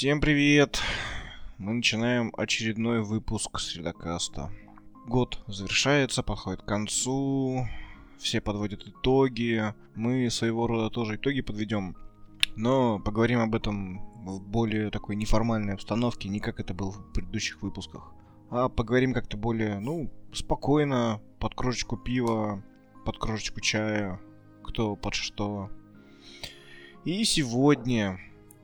Всем привет! Мы начинаем очередной выпуск Средокаста. Год завершается, подходит к концу, все подводят итоги, мы своего рода тоже итоги подведем, но поговорим об этом в более такой неформальной обстановке, не как это было в предыдущих выпусках. А поговорим как-то более, ну, спокойно, под кружечку пива, под кружечку чая, кто под что. И сегодня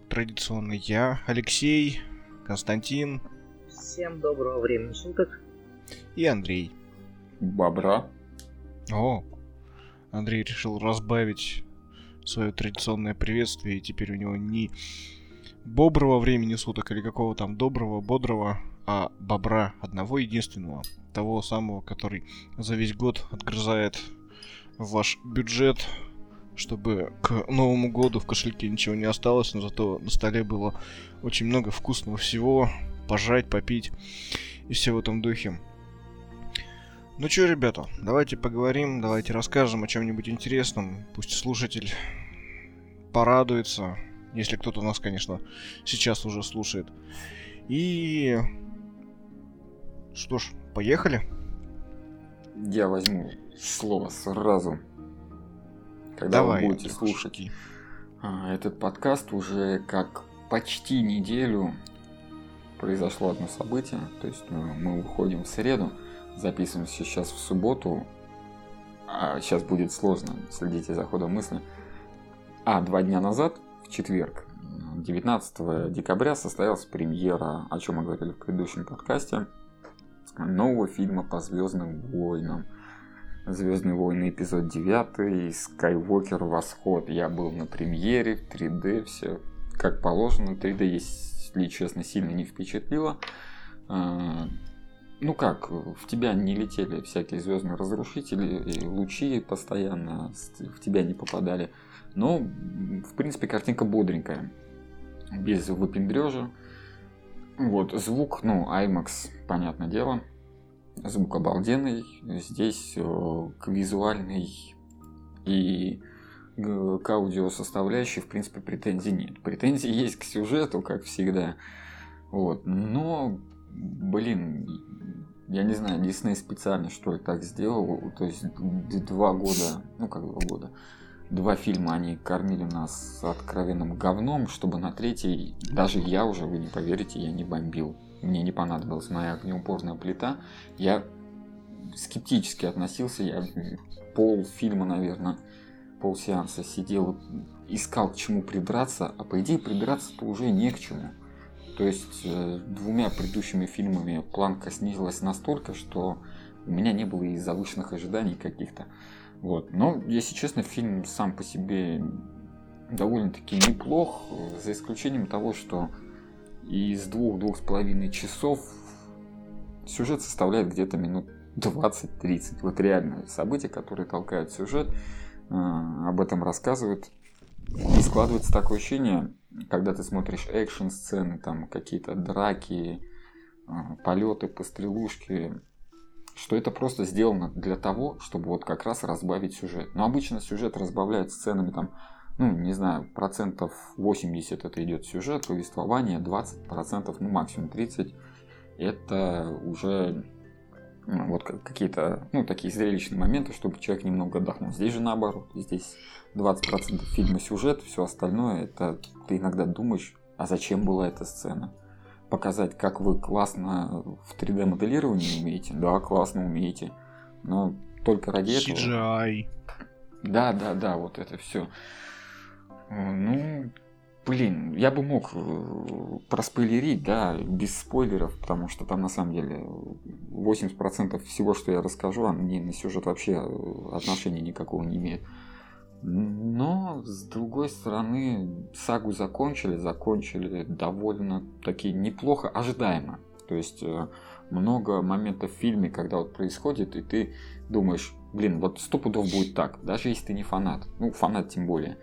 традиционно я, Алексей, Константин. Всем доброго времени суток. И Андрей. Бобра. О, Андрей решил разбавить свое традиционное приветствие, и теперь у него не боброго времени суток или какого там доброго, бодрого, а бобра одного единственного, того самого, который за весь год отгрызает ваш бюджет, чтобы к Новому году в кошельке ничего не осталось, но зато на столе было очень много вкусного всего, пожать, попить и все в этом духе. Ну что, ребята, давайте поговорим, давайте расскажем о чем-нибудь интересном. Пусть слушатель порадуется, если кто-то нас, конечно, сейчас уже слушает. И... Что ж, поехали? Я возьму слово сразу. Когда Давай, вы будете слушать а, этот подкаст, уже как почти неделю произошло одно событие. То есть мы, э, мы уходим в среду, записываемся сейчас в субботу. А сейчас будет сложно, следите за ходом мысли. А два дня назад, в четверг, 19 декабря, состоялась премьера, о чем мы говорили в предыдущем подкасте, нового фильма по Звездным войнам. Звездные войны эпизод 9, Скайуокер Восход. Я был на премьере в 3D, все как положено. 3D, если честно, сильно не впечатлило. А, ну как, в тебя не летели всякие звездные разрушители, лучи постоянно в тебя не попадали. Но, в принципе, картинка бодренькая, без выпендрежа. Вот, звук, ну, IMAX, понятное дело звук обалденный. Здесь э, к визуальной и к аудио составляющей, в принципе, претензий нет. Претензии есть к сюжету, как всегда. Вот. Но, блин, я не знаю, Дисней специально что ли так сделал. То есть два года, ну как два года, два фильма они кормили нас откровенным говном, чтобы на третий, даже я уже, вы не поверите, я не бомбил мне не понадобилась моя огнеупорная плита, я скептически относился, я пол фильма, наверное, пол сеанса сидел, искал к чему придраться, а по идее придраться-то уже не к чему. То есть э, двумя предыдущими фильмами планка снизилась настолько, что у меня не было и завышенных ожиданий каких-то. Вот. Но, если честно, фильм сам по себе довольно-таки неплох, за исключением того, что из двух-двух с половиной часов сюжет составляет где-то минут 20-30. Вот реальные события, которые толкают сюжет, э, об этом рассказывают. И складывается такое ощущение, когда ты смотришь экшн-сцены, там какие-то драки, э, полеты, пострелушки, что это просто сделано для того, чтобы вот как раз разбавить сюжет. Но обычно сюжет разбавляют сценами там ну, не знаю, процентов 80 это идет сюжет, повествование, 20 процентов, ну, максимум 30 это уже ну, вот какие-то, ну, такие зрелищные моменты, чтобы человек немного отдохнул. Здесь же наоборот, здесь 20% фильма сюжет, все остальное, это ты иногда думаешь, а зачем была эта сцена? Показать, как вы классно в 3D-моделировании умеете? Да, классно умеете, но только ради CGI. этого... CGI. Да, да, да, вот это все. Э, ну, блин, я бы мог э, проспойлерить, да, без спойлеров, потому что там на самом деле 80% всего, что я расскажу, они на сюжет вообще э, отношения никакого не имеют. Но, с другой стороны, сагу закончили, закончили довольно таки неплохо, ожидаемо. То есть много моментов в фильме, когда вот происходит, и ты думаешь, блин, вот сто пудов будет так, даже если ты не фанат. Ну, фанат тем более.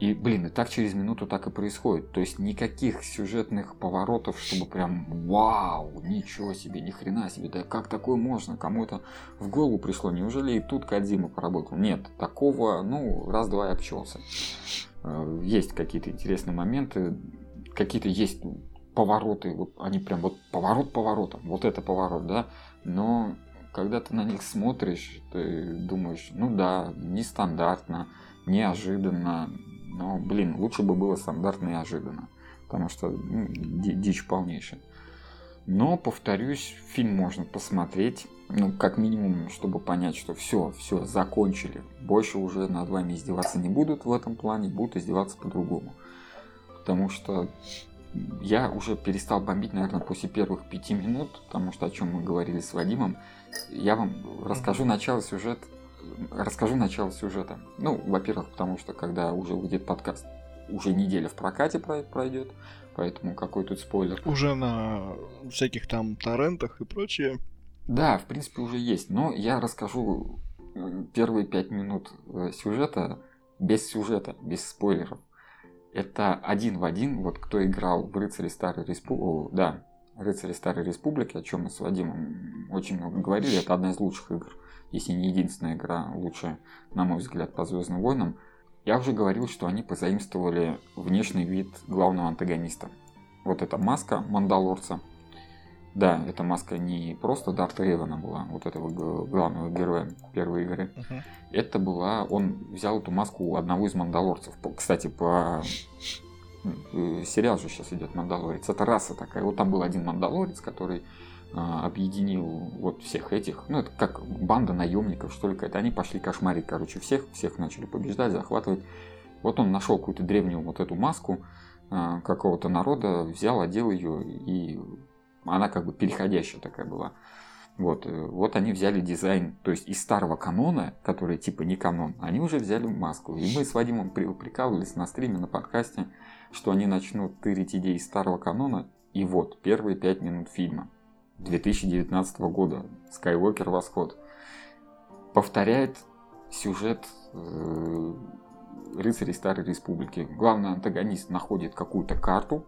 И, блин, и так через минуту так и происходит. То есть никаких сюжетных поворотов, чтобы прям вау, ничего себе, ни хрена себе, да как такое можно? Кому это в голову пришло? Неужели и тут Кадзима поработал? Нет, такого, ну, раз-два и обчелся. Э, есть какие-то интересные моменты, какие-то есть повороты, вот они прям вот поворот поворотом, вот это поворот, да, но когда ты на них смотришь, ты думаешь, ну да, нестандартно, неожиданно, но, блин, лучше бы было стандартно и неожиданно, потому что ну, дичь полнейшая. Но, повторюсь, фильм можно посмотреть, ну, как минимум, чтобы понять, что все, все, закончили. Больше уже над вами издеваться не будут в этом плане, будут издеваться по-другому. Потому что я уже перестал бомбить, наверное, после первых пяти минут, потому что о чем мы говорили с Вадимом. Я вам расскажу начало сюжета. Расскажу начало сюжета. Ну, во-первых, потому что когда уже выйдет подкаст, уже неделя в прокате пройдет, поэтому какой тут спойлер. Уже на всяких там торрентах и прочее. Да, в принципе, уже есть. Но я расскажу первые пять минут э, сюжета без сюжета, без спойлеров это один в один, вот кто играл в «Рыцаре Старой Республики», да, «Рыцаре Старой Республики», о чем мы с Вадимом очень много говорили, это одна из лучших игр, если не единственная игра, лучшая, на мой взгляд, по «Звездным войнам». Я уже говорил, что они позаимствовали внешний вид главного антагониста. Вот эта маска Мандалорца – да, эта маска не просто Дарта Эвана была, вот этого главного героя первой игры. Uh-huh. Это была, он взял эту маску у одного из мандалорцев. Кстати, по э, сериал же сейчас идет Мандалорец. Это раса такая. Вот там был один мандалорец, который объединил вот всех этих, ну это как банда наемников, что ли, это они пошли кошмарить, короче, всех, всех начали побеждать, захватывать. Вот он нашел какую-то древнюю вот эту маску а, какого-то народа, взял, одел ее и она как бы переходящая такая была. Вот, э, вот они взяли дизайн, то есть из старого канона, который типа не канон, они уже взяли маску. И мы с Вадимом прикалывались на стриме, на подкасте, что они начнут тырить идеи старого канона. И вот, первые пять минут фильма 2019 года, Skywalker Восход, повторяет сюжет э, рыцарей Старой Республики. Главный антагонист находит какую-то карту,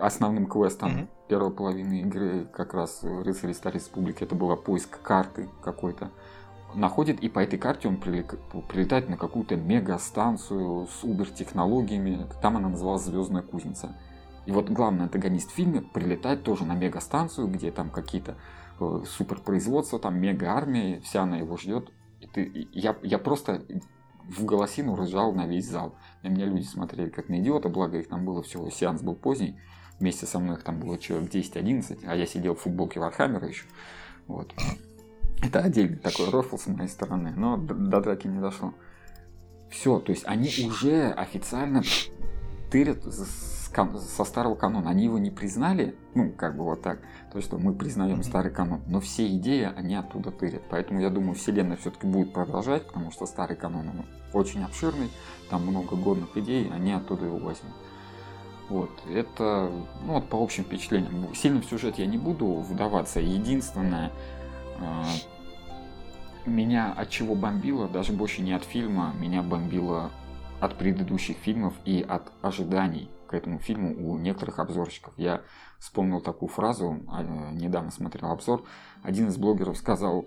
основным квестом mm-hmm. первой половины игры как раз рыцари Старой Республики это была поиск карты какой-то. Находит и по этой карте он прилетает на какую-то мегастанцию с убер-технологиями там она называлась Звездная кузница и вот главный антагонист в фильме прилетает тоже на мегастанцию где там какие-то э, суперпроизводства там мега-армия вся она его ждет и ты, я, я просто в голосину ржал на весь зал. На меня люди смотрели как на идиота, благо их там было всего, сеанс был поздний. Вместе со мной их там было человек 10-11, а я сидел в футболке Warhammer а еще. Вот. Это отдельный такой рофл с моей стороны, но до драки не дошло. Все, то есть они уже официально тырят со старого канона. Они его не признали, ну, как бы вот так, то, что мы признаем старый канон, но все идеи они оттуда тырят. Поэтому я думаю, вселенная все-таки будет продолжать, потому что старый канон он очень обширный, там много годных идей, они оттуда его возьмут. Вот, это, ну вот по общим впечатлениям. Сильно в сюжет я не буду вдаваться. Единственное, а, меня от чего бомбило, даже больше не от фильма, меня бомбило от предыдущих фильмов и от ожиданий к этому фильму у некоторых обзорщиков. Я вспомнил такую фразу, а, недавно смотрел обзор, один из блогеров сказал,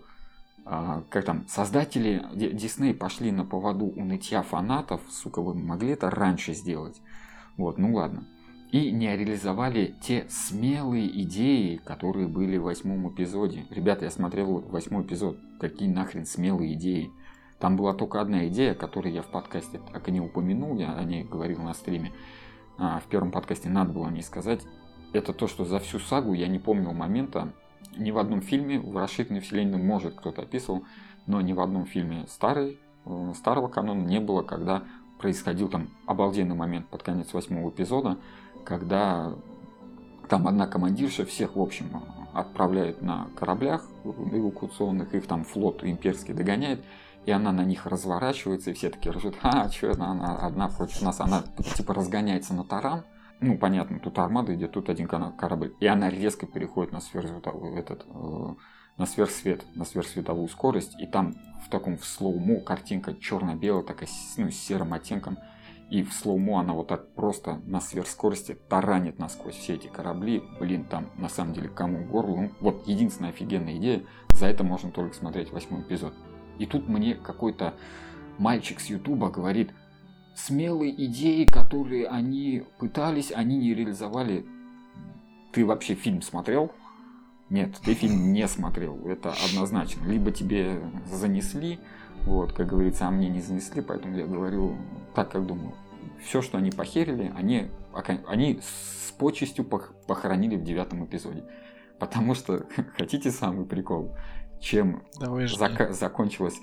а, как там, создатели Дисней пошли на поводу у нытья фанатов, сука, вы могли это раньше сделать. Вот, ну ладно. И не реализовали те смелые идеи, которые были в восьмом эпизоде. Ребята, я смотрел восьмой эпизод. Какие нахрен смелые идеи? Там была только одна идея, которую я в подкасте так и не упомянул, я о ней говорил на стриме. А, в первом подкасте надо было мне сказать. Это то, что за всю сагу я не помнил момента. Ни в одном фильме в расширенной вселенной может кто-то описывал, но ни в одном фильме старый, э, старого канона не было, когда происходил там обалденный момент под конец восьмого эпизода, когда там одна командирша всех, в общем, отправляет на кораблях эвакуационных, их там флот имперский догоняет, и она на них разворачивается, и все таки ржут, а, что она, она одна против нас, она типа разгоняется на таран, ну, понятно, тут армада идет, тут один корабль, и она резко переходит на сверхсветовую, этот, э, на сверхсвет, на сверхсветовую скорость, и там в таком в slow-mo картинка черно-белая, такая, ну, с серым оттенком, и в slow-mo она вот так просто на сверхскорости таранит насквозь все эти корабли. Блин, там на самом деле ком у горла. Ну, вот единственная офигенная идея. За это можно только смотреть восьмой эпизод. И тут мне какой-то мальчик с Ютуба говорит, смелые идеи, которые они пытались, они не реализовали. Ты вообще фильм смотрел? Нет, ты фильм не смотрел, это однозначно. Либо тебе занесли, вот, как говорится, а мне не занесли, поэтому я говорю так, как думаю. Все, что они похерили, они, они с почестью похоронили в девятом эпизоде. Потому что, хотите самый прикол, чем зак- закончилась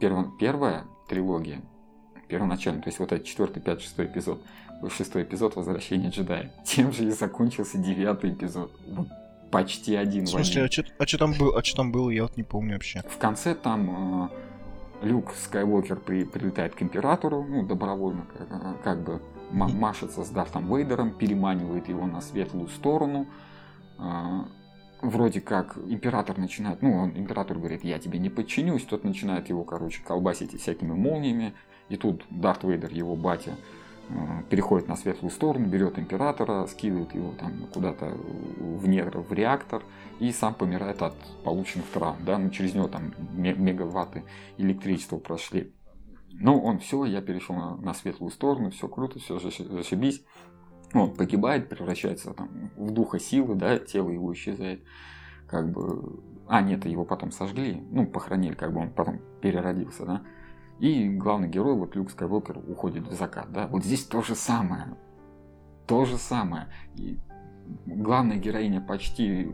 перво- первая трилогия, первоначально, то есть вот этот четвертый, пятый, шестой эпизод, шестой эпизод «Возвращение джедая», тем же и закончился девятый эпизод. Вот почти один в смысле, а что а там, был, а там было, я вот не помню вообще. В конце там э, Люк Скайуокер при, прилетает к Императору, ну, добровольно, как, как бы машется с Дартом Вейдером, переманивает его на светлую сторону. Э, вроде как Император начинает, ну, он, Император говорит, я тебе не подчинюсь, тот начинает его, короче, колбасить всякими молниями. И тут Дарт Вейдер, его батя, Э, переходит на светлую сторону, берет императора, скидывает его там куда-то в недра, в реактор, и сам помирает от полученных травм, да, ну через него там мегаватты электричества прошли. Ну, он все, я перешел на, на светлую сторону, все круто, все зашибись. Он погибает, превращается там в духа силы, да, тело его исчезает. Как бы... А, нет, его потом сожгли, ну, похоронили, как бы он потом переродился, да. И главный герой, вот Люк Скайуокер, уходит в закат. Да? Вот здесь то же самое. То же самое. И главная героиня почти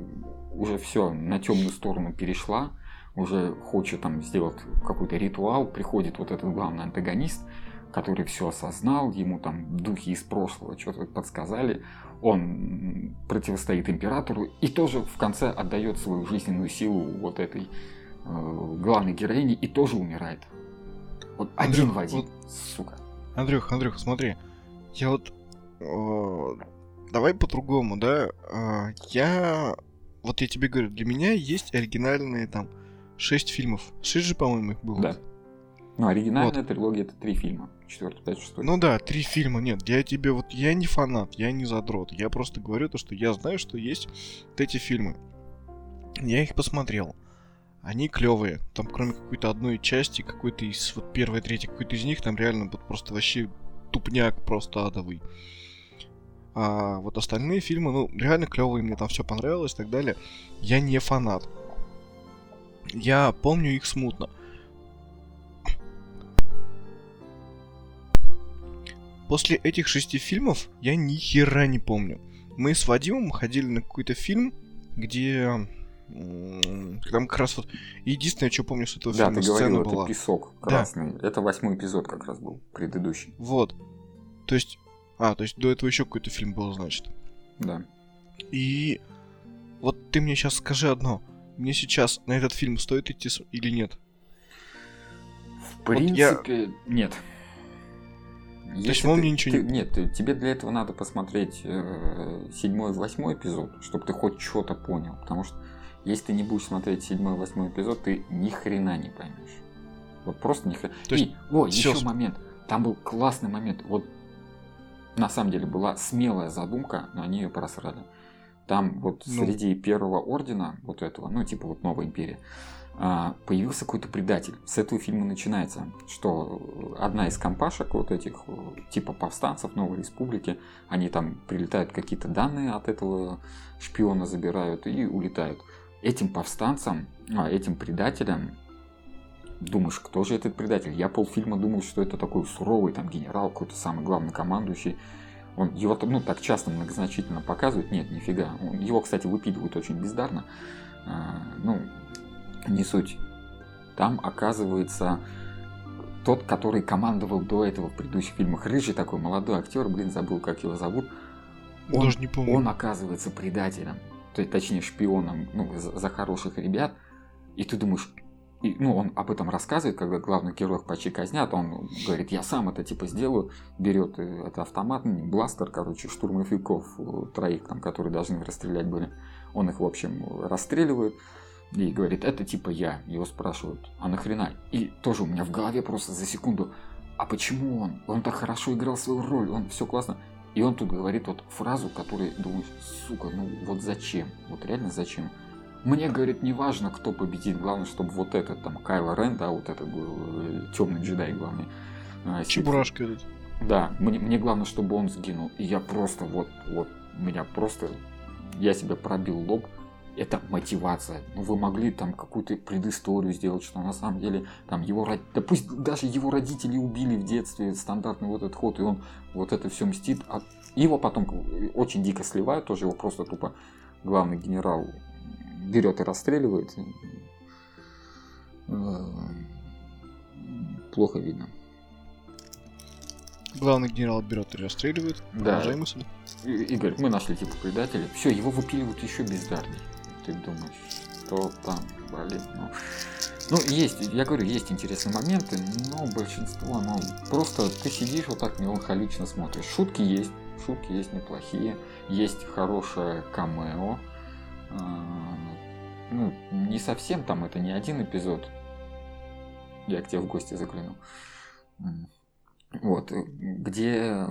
уже все на темную сторону перешла, уже хочет там сделать какой-то ритуал, приходит вот этот главный антагонист, который все осознал, ему там духи из прошлого что-то подсказали, он противостоит императору и тоже в конце отдает свою жизненную силу вот этой э, главной героине и тоже умирает. Вот Андрюх, один в один, вот, сука. Андрюх, Андрюх, смотри. Я вот... Э, давай по-другому, да? Э, я... Вот я тебе говорю, для меня есть оригинальные там шесть фильмов. Шесть же, по-моему, их было. Да. Ну, оригинальная вот. трилогия это три фильма. Четвертый, пятый, шестой. Ну да, три фильма. Нет, я тебе вот... Я не фанат, я не задрот. Я просто говорю то, что я знаю, что есть вот эти фильмы. Я их посмотрел они клевые. Там кроме какой-то одной части, какой-то из вот первой, третьей, какой-то из них, там реально вот просто вообще тупняк просто адовый. А вот остальные фильмы, ну, реально клевые, мне там все понравилось и так далее. Я не фанат. Я помню их смутно. После этих шести фильмов я ни хера не помню. Мы с Вадимом ходили на какой-то фильм, где там как раз вот единственное, что помню с этого да, фильма, ты говорил, это была. песок красный. Да. Это восьмой эпизод как раз был, предыдущий. Вот. То есть... А, то есть до этого еще какой-то фильм был, значит. Да. И вот ты мне сейчас скажи одно. Мне сейчас на этот фильм стоит идти или нет? В принципе, вот я... нет. Есть ты, мне ничего ты, не... Нет, ты, тебе для этого надо посмотреть э, седьмой и восьмой эпизод, чтобы ты хоть что-то понял. Потому что если ты не будешь смотреть седьмой, восьмой эпизод, ты ни хрена не поймешь. Вот просто ни хрена. То есть, И, о, все... еще момент. Там был классный момент. Вот на самом деле была смелая задумка, но они ее просрали. Там вот ну... среди первого ордена, вот этого, ну типа вот новая империя, появился какой-то предатель. С этого фильма начинается, что одна из компашек вот этих типа повстанцев Новой Республики, они там прилетают какие-то данные от этого шпиона забирают и улетают этим повстанцам, а, этим предателям, думаешь, кто же этот предатель? Я полфильма думал, что это такой суровый там генерал, какой-то самый главный командующий. Он его ну, так часто многозначительно показывают. Нет, нифига. Он, его, кстати, выпидывают очень бездарно. А, ну, не суть. Там оказывается тот, который командовал до этого в предыдущих фильмах. Рыжий такой молодой актер, блин, забыл, как его зовут. Он, Даже не помню. Он оказывается предателем то есть, точнее шпионом ну, за, за хороших ребят, и ты думаешь, и, ну, он об этом рассказывает, когда главных героев почти казнят, он говорит, я сам это типа сделаю, берет э, это автомат, ну, бластер, короче, штурмовиков, э, троих там, которые должны расстрелять были, он их, в общем, расстреливает, и говорит, это типа я. Его спрашивают, а нахрена? И тоже у меня в голове просто за секунду, а почему он? Он так хорошо играл свою роль, он все классно. И он тут говорит вот фразу, которую думаешь, сука, ну вот зачем? Вот реально зачем? Мне, говорит, не важно, кто победит, главное, чтобы вот этот там Кайло Рен, да, вот этот э, темный джедай главный, А, Чебурашка этот. Да, мне, мне главное, чтобы он сгинул. И я просто вот, вот, меня просто, я себе пробил лоб. Это мотивация. Ну, вы могли там какую-то предысторию сделать, что на самом деле там его, да пусть даже его родители убили в детстве, стандартный вот этот ход, и он вот это все мстит. А его потом очень дико сливают, тоже его просто тупо главный генерал берет и расстреливает. Э, плохо видно. Главный генерал берет и расстреливает. Да. мысль. И, и говорит, мы нашли типа предателя. Все, его выпиливают еще бездарней. Ты думаешь, что там, блин, ну... Ну, есть, я говорю, есть интересные моменты, но большинство, ну, просто ты сидишь вот так меланхолично смотришь. Шутки есть, шутки есть неплохие, есть хорошее камео. А, ну, не совсем там, это не один эпизод. Я к тебе в гости заглянул. Вот, э, где...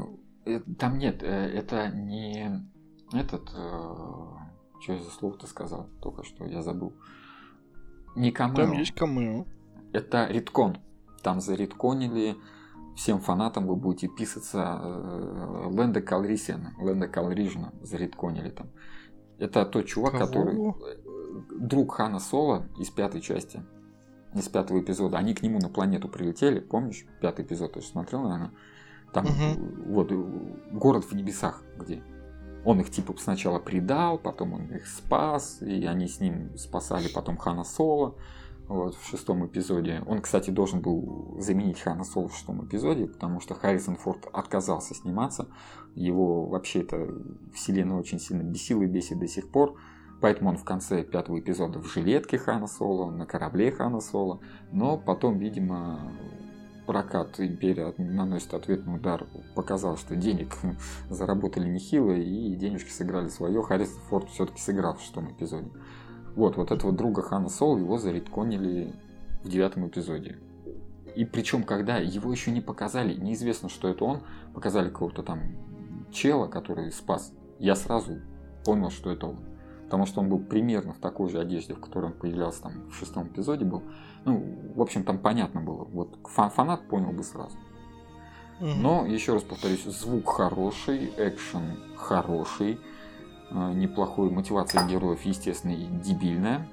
Э, там нет, э, это не этот... Что я за слово ты сказал только что, я забыл. Не камео. Там есть камео. Это риткон. Там заритконили всем фанатам вы будете писаться Ленда Калрисиана, Ленда Калрижна заритконили там. Это тот чувак, Кого? который друг Хана Соло из пятой части из пятого эпизода, они к нему на планету прилетели, помнишь, пятый эпизод, ты же смотрел, наверное? Там угу. вот город в небесах, где он их типа сначала предал, потом он их спас, и они с ним спасали потом Хана Соло вот, в шестом эпизоде. Он, кстати, должен был заменить Хана Соло в шестом эпизоде, потому что Харрисон Форд отказался сниматься. Его вообще эта вселенная очень сильно бесила и бесит до сих пор. Поэтому он в конце пятого эпизода в жилетке Хана Соло, на корабле Хана Соло. Но потом, видимо, прокат Империя наносит ответный удар, показал, что денег заработали нехило и денежки сыграли свое. Харрисон Форд все-таки сыграл в шестом эпизоде. Вот, вот этого друга Хана Соло его заредконили в девятом эпизоде. И причем, когда его еще не показали, неизвестно, что это он, показали кого-то там чела, который спас, я сразу понял, что это он потому что он был примерно в такой же одежде, в которой он появлялся там в шестом эпизоде был. Ну, в общем, там понятно было. Вот фанат понял бы сразу. Но, еще раз повторюсь, звук хороший, экшен хороший, э, неплохой, мотивация героев, естественно, и дебильная.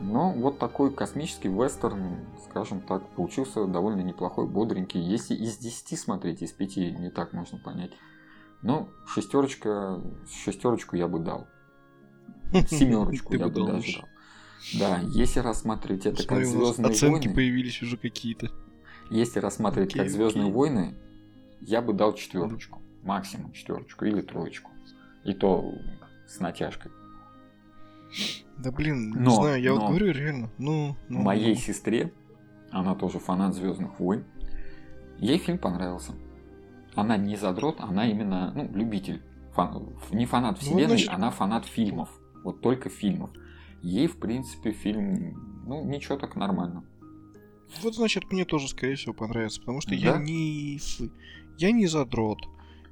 Но вот такой космический вестерн, скажем так, получился довольно неплохой, бодренький. Если из 10 смотреть, из 5 не так можно понять. Но шестерочка, шестерочку я бы дал. Семерочку я бы даже дал. Да, если рассматривать это как Звездные Оценки появились уже какие-то. Если рассматривать как Звездные войны, я бы дал четверочку. Максимум четверочку или троечку. И то с натяжкой. Да блин, не знаю, я вот говорю реально. Ну, ну моей ну. сестре, она тоже фанат Звездных войн, ей фильм понравился. Она не задрот, она именно ну, любитель. Фан... Не фанат ну, вселенной, ну, значит... она фанат фильмов. Вот только фильмов. Ей, в принципе, фильм, ну, ничего так нормально. Вот, значит, мне тоже, скорее всего, понравится, потому что да? я не... Я не задрот.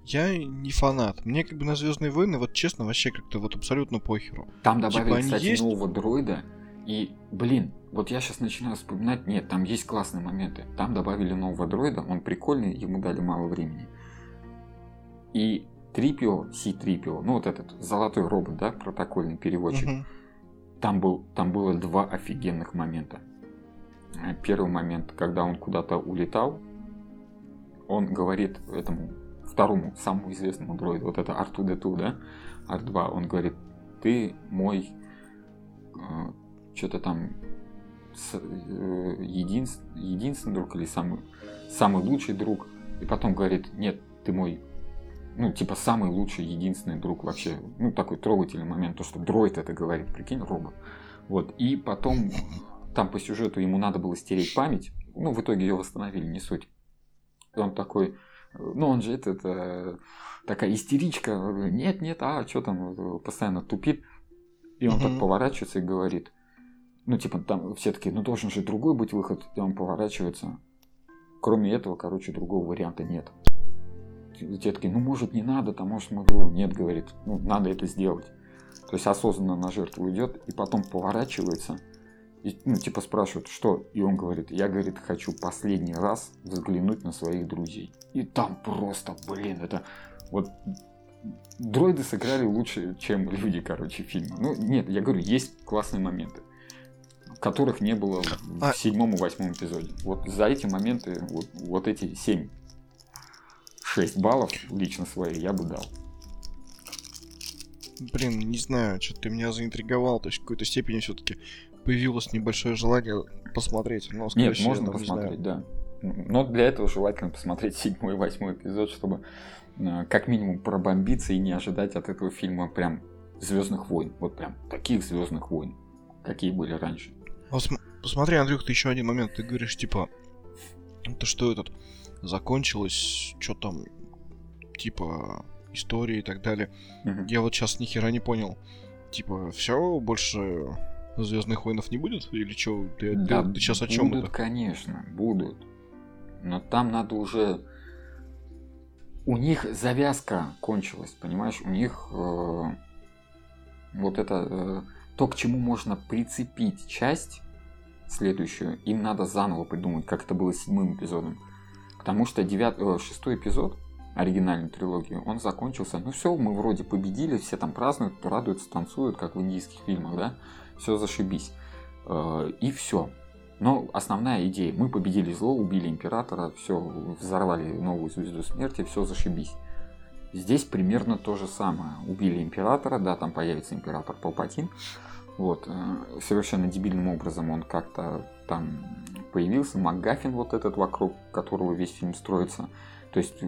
Я не фанат. Мне как бы на Звездные войны, вот честно, вообще как-то вот абсолютно похеру. Там добавили, типа, кстати, есть... нового дроида. И, блин, вот я сейчас начинаю вспоминать, нет, там есть классные моменты. Там добавили нового дроида, он прикольный, ему дали мало времени. И Трипио, Си-Трипио, ну вот этот золотой робот, да, протокольный переводчик, угу. Там, был, там было два офигенных момента. Э, первый момент, когда он куда-то улетал, он говорит этому второму, самому известному дроиду, вот это R2-D2, да, R2, он говорит, ты мой, э, что-то там, с, э, единств, единственный друг или самый, самый лучший друг, и потом говорит, нет, ты мой ну, типа, самый лучший, единственный друг вообще. Ну, такой трогательный момент, то, что дроид это говорит, прикинь, робот. Вот, и потом, там по сюжету ему надо было стереть память, ну, в итоге ее восстановили, не суть. И он такой, ну, он же это, это такая истеричка, нет, нет, а что там, постоянно тупит. И он так поворачивается и говорит, ну, типа, там все таки ну, должен же другой быть выход, и он поворачивается. Кроме этого, короче, другого варианта нет те такие, ну может не надо, там может мы говорю, нет, говорит, ну надо это сделать. То есть осознанно на жертву идет и потом поворачивается И, ну, типа спрашивают, что? И он говорит, я, говорит, хочу последний раз взглянуть на своих друзей. И там просто, блин, это вот дроиды сыграли лучше, чем люди, короче, фильма. Ну, нет, я говорю, есть классные моменты, которых не было в а... седьмом и восьмом эпизоде. Вот за эти моменты, вот, вот эти семь, шесть баллов лично свои я бы дал. Блин, не знаю, что ты меня заинтриговал, то есть в какой-то степени все-таки появилось небольшое желание посмотреть. Но, Нет, всего, можно посмотреть, да. Но для этого желательно посмотреть седьмой и восьмой эпизод, чтобы э, как минимум пробомбиться и не ожидать от этого фильма прям Звездных войн. Вот прям таких Звездных войн, какие были раньше. Вот посмотри, Андрюх, ты еще один момент. Ты говоришь, типа, это что этот закончилось, что там, типа, истории и так далее. Угу. Я вот сейчас ни хера не понял. Типа, все, больше Звездных войнов не будет? Или что? Ты, да, ты, ты сейчас о чем? Будут, это? конечно, будут. Но там надо уже. У них завязка кончилась, понимаешь? У них э, вот это э, то, к чему можно прицепить часть следующую, им надо заново придумать, как это было с седьмым эпизодом. Потому что девят, э, шестой эпизод оригинальной трилогии, он закончился. Ну все, мы вроде победили, все там празднуют, радуются, танцуют, как в индийских фильмах, да? все зашибись. Э, и все. Но основная идея, мы победили зло, убили императора, все, взорвали новую звезду смерти, все зашибись. Здесь примерно то же самое. Убили императора, да, там появится император Палпатин. Вот, э, совершенно дебильным образом он как-то там появился, МакГаффин вот этот, вокруг которого весь фильм строится. То есть,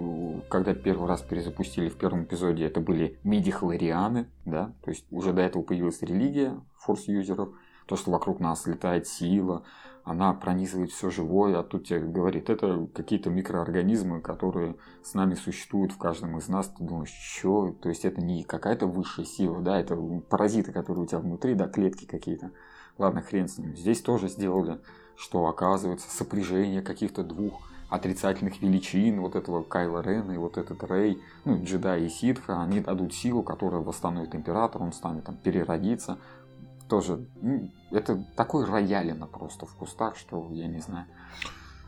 когда первый раз перезапустили в первом эпизоде, это были медихлорианы, да, то есть уже до этого появилась религия форс-юзеров, то, что вокруг нас летает сила, она пронизывает все живое, а тут тебе говорит, это какие-то микроорганизмы, которые с нами существуют в каждом из нас. Ты думаешь, что? То есть это не какая-то высшая сила, да, это паразиты, которые у тебя внутри, да, клетки какие-то. Ладно, хрен с ним. Здесь тоже сделали, что оказывается сопряжение каких-то двух отрицательных величин вот этого Кайла Рена и вот этот Рей, ну, джедай и ситха, они дадут силу, которая восстановит императора, он станет там переродиться. Тоже, ну, это такой роялина просто в кустах, что я не знаю.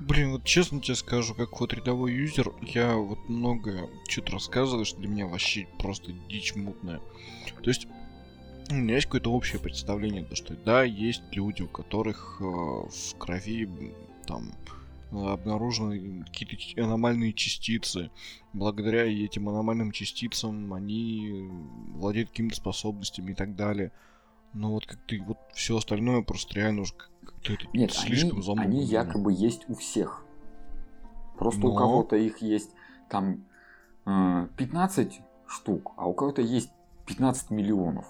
Блин, вот честно тебе скажу, как вот рядовой юзер, я вот много что-то рассказываю, что для меня вообще просто дичь мутная. То есть, у меня есть какое-то общее представление, то что да, есть люди, у которых э, в крови там обнаружены какие-то аномальные частицы. Благодаря этим аномальным частицам они владеют какими-то способностями и так далее. Но вот как ты вот все остальное просто реально уже как-то это Нет, слишком они, замутно. Они якобы есть у всех. Просто Но... у кого-то их есть там э, 15 штук, а у кого-то есть 15 миллионов.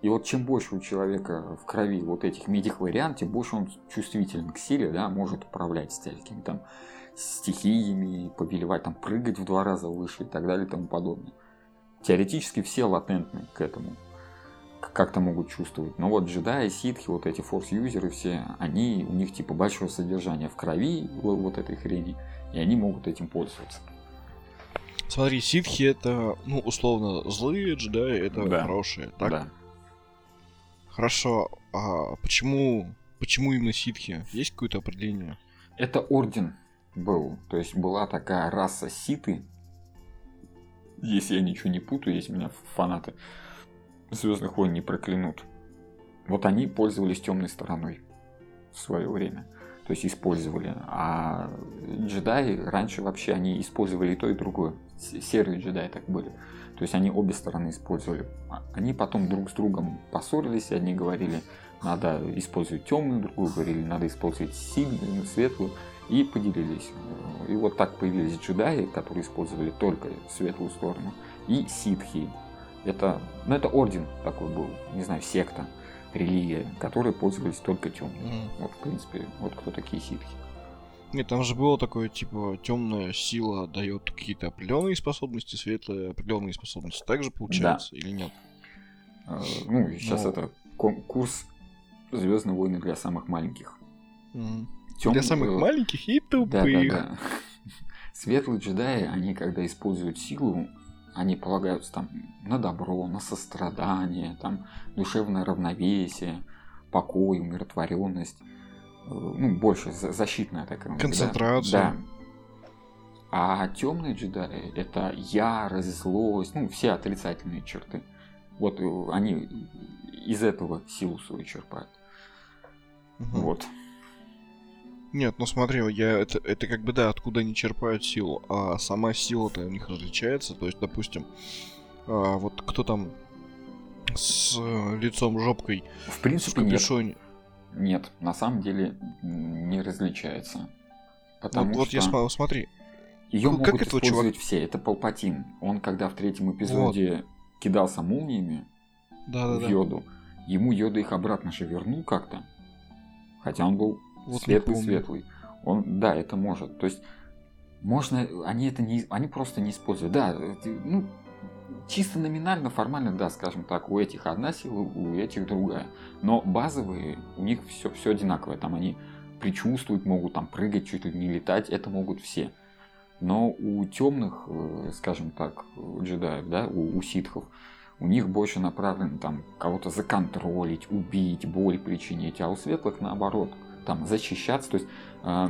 И вот чем больше у человека в крови вот этих медихлориан, тем больше он чувствителен к силе, да, может управлять какими-то там стихиями, повелевать, там, прыгать в два раза выше и так далее и тому подобное. Теоретически все латентны к этому, как-то могут чувствовать. Но вот джедаи, ситхи, вот эти форс-юзеры все, они, у них типа большое содержание в крови вот, вот этой хрени, и они могут этим пользоваться. Смотри, ситхи это, ну, условно, злые джедаи, это да. хорошие, так? Да. Хорошо, а почему, почему именно ситхи? Есть какое-то определение? Это орден был. То есть была такая раса ситы. Если я ничего не путаю, если меня фанаты Звездных войн не проклянут. Вот они пользовались темной стороной в свое время. То есть использовали. А джедаи раньше вообще они использовали и то, и другое. Серые джедаи так были. То есть они обе стороны использовали. Они потом друг с другом поссорились, одни говорили, надо использовать темную, другую говорили, надо использовать сильную, светлую, и поделились. И вот так появились джедаи, которые использовали только светлую сторону, и ситхи. Это, ну, это орден такой был, не знаю, секта, религия, которые пользовались только темной. Mm. Вот, в принципе, вот кто такие ситхи. Нет, там же было такое, типа, темная сила дает какие-то определенные способности, светлые определенные способности. Так же получается да. или нет? А, ну, сейчас Но... это курс Звездные войны для самых маленьких. Mm. Тем... Для самых маленьких и тупых. Да, да, да. Светлые джедаи, они когда используют силу, они полагаются там на добро, на сострадание, там душевное равновесие, покой, умиротворенность, э, ну, больше защитная такая. Концентрация. Да. А темные джедаи это ярость, злость, ну, все отрицательные черты. Вот э, они из этого силу свою черпают. Угу. Вот. Нет, ну смотри, я это, это как бы да, откуда они черпают силу, а сама сила-то у них различается. То есть, допустим, а, вот кто там с лицом жопкой в принципе нет. Нет, на самом деле не различается. Потому вот, что... вот я смотри. Ее ну, могут использовать чувак... все. Это Палпатин. Он когда в третьем эпизоде вот. кидался молниями да, да, в Йоду, да. ему Йода их обратно же вернул как-то. Хотя он был вот светлый-светлый. Он, да, это может. То есть можно, они это не, они просто не используют. Да, ну, чисто номинально, формально, да, скажем так, у этих одна сила, у этих другая. Но базовые, у них все, все одинаковое. Там они предчувствуют, могут там прыгать, чуть ли не летать, это могут все. Но у темных, э, скажем так, джедаев, да, у, у ситхов, у них больше направлено там кого-то законтролить, убить, боль причинить, а у светлых наоборот, там защищаться. То есть э,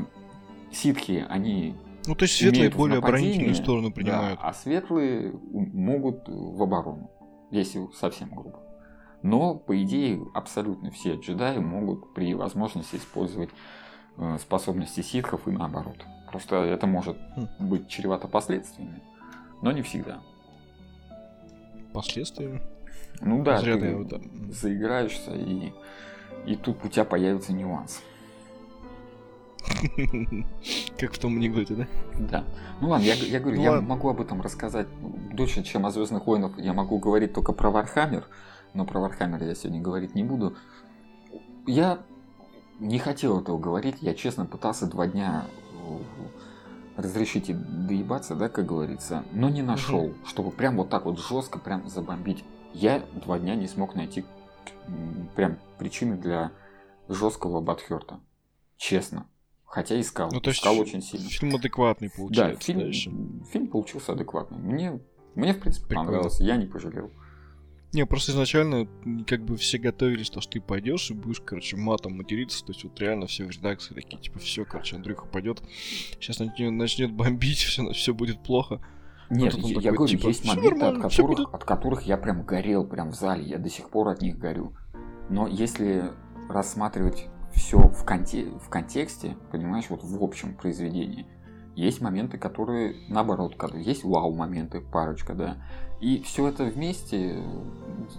ситхи, они ну, то есть светлые более оборонительную сторону принимают. Да, а светлые могут в оборону, если совсем грубо. Но, по идее, абсолютно все джедаи могут при возможности использовать э, способности ситхов и наоборот. Просто это может хм. быть чревато последствиями, но не всегда. Последствиями? Ну да, Зря ты да. заиграешься, и, и тут у тебя появится нюанс. Как в том анекдоте, да? Да. Ну ладно, я, я говорю, ну, я ладно. могу об этом рассказать дольше, чем о Звездных войнах. Я могу говорить только про Вархаммер, но про Вархаммер я сегодня говорить не буду. Я не хотел этого говорить, я честно пытался два дня э, разрешить и доебаться, да, как говорится, но не нашел, угу. чтобы прям вот так вот жестко прям забомбить. Я два дня не смог найти прям причины для жесткого батхерта. Честно. Хотя искал. Ну, то есть искал очень сильно. Фильм адекватный получается. Да, фильм, дальше. фильм получился адекватный. Мне, мне в принципе, Прикольно. понравился. Я не пожалел. Не, просто изначально как бы все готовились, то, что ты пойдешь и будешь, короче, матом материться. То есть вот реально все в редакции такие, типа, все, короче, Андрюха пойдет, сейчас начнет, начнет бомбить, все, все будет плохо. Нет, я, такой, я говорю, типа, есть моменты, от которых, от которых я прям горел, прям в зале, я до сих пор от них горю. Но если рассматривать все в, конте в контексте, понимаешь, вот в общем произведении. Есть моменты, которые наоборот, когда есть вау-моменты, парочка, да. И все это вместе,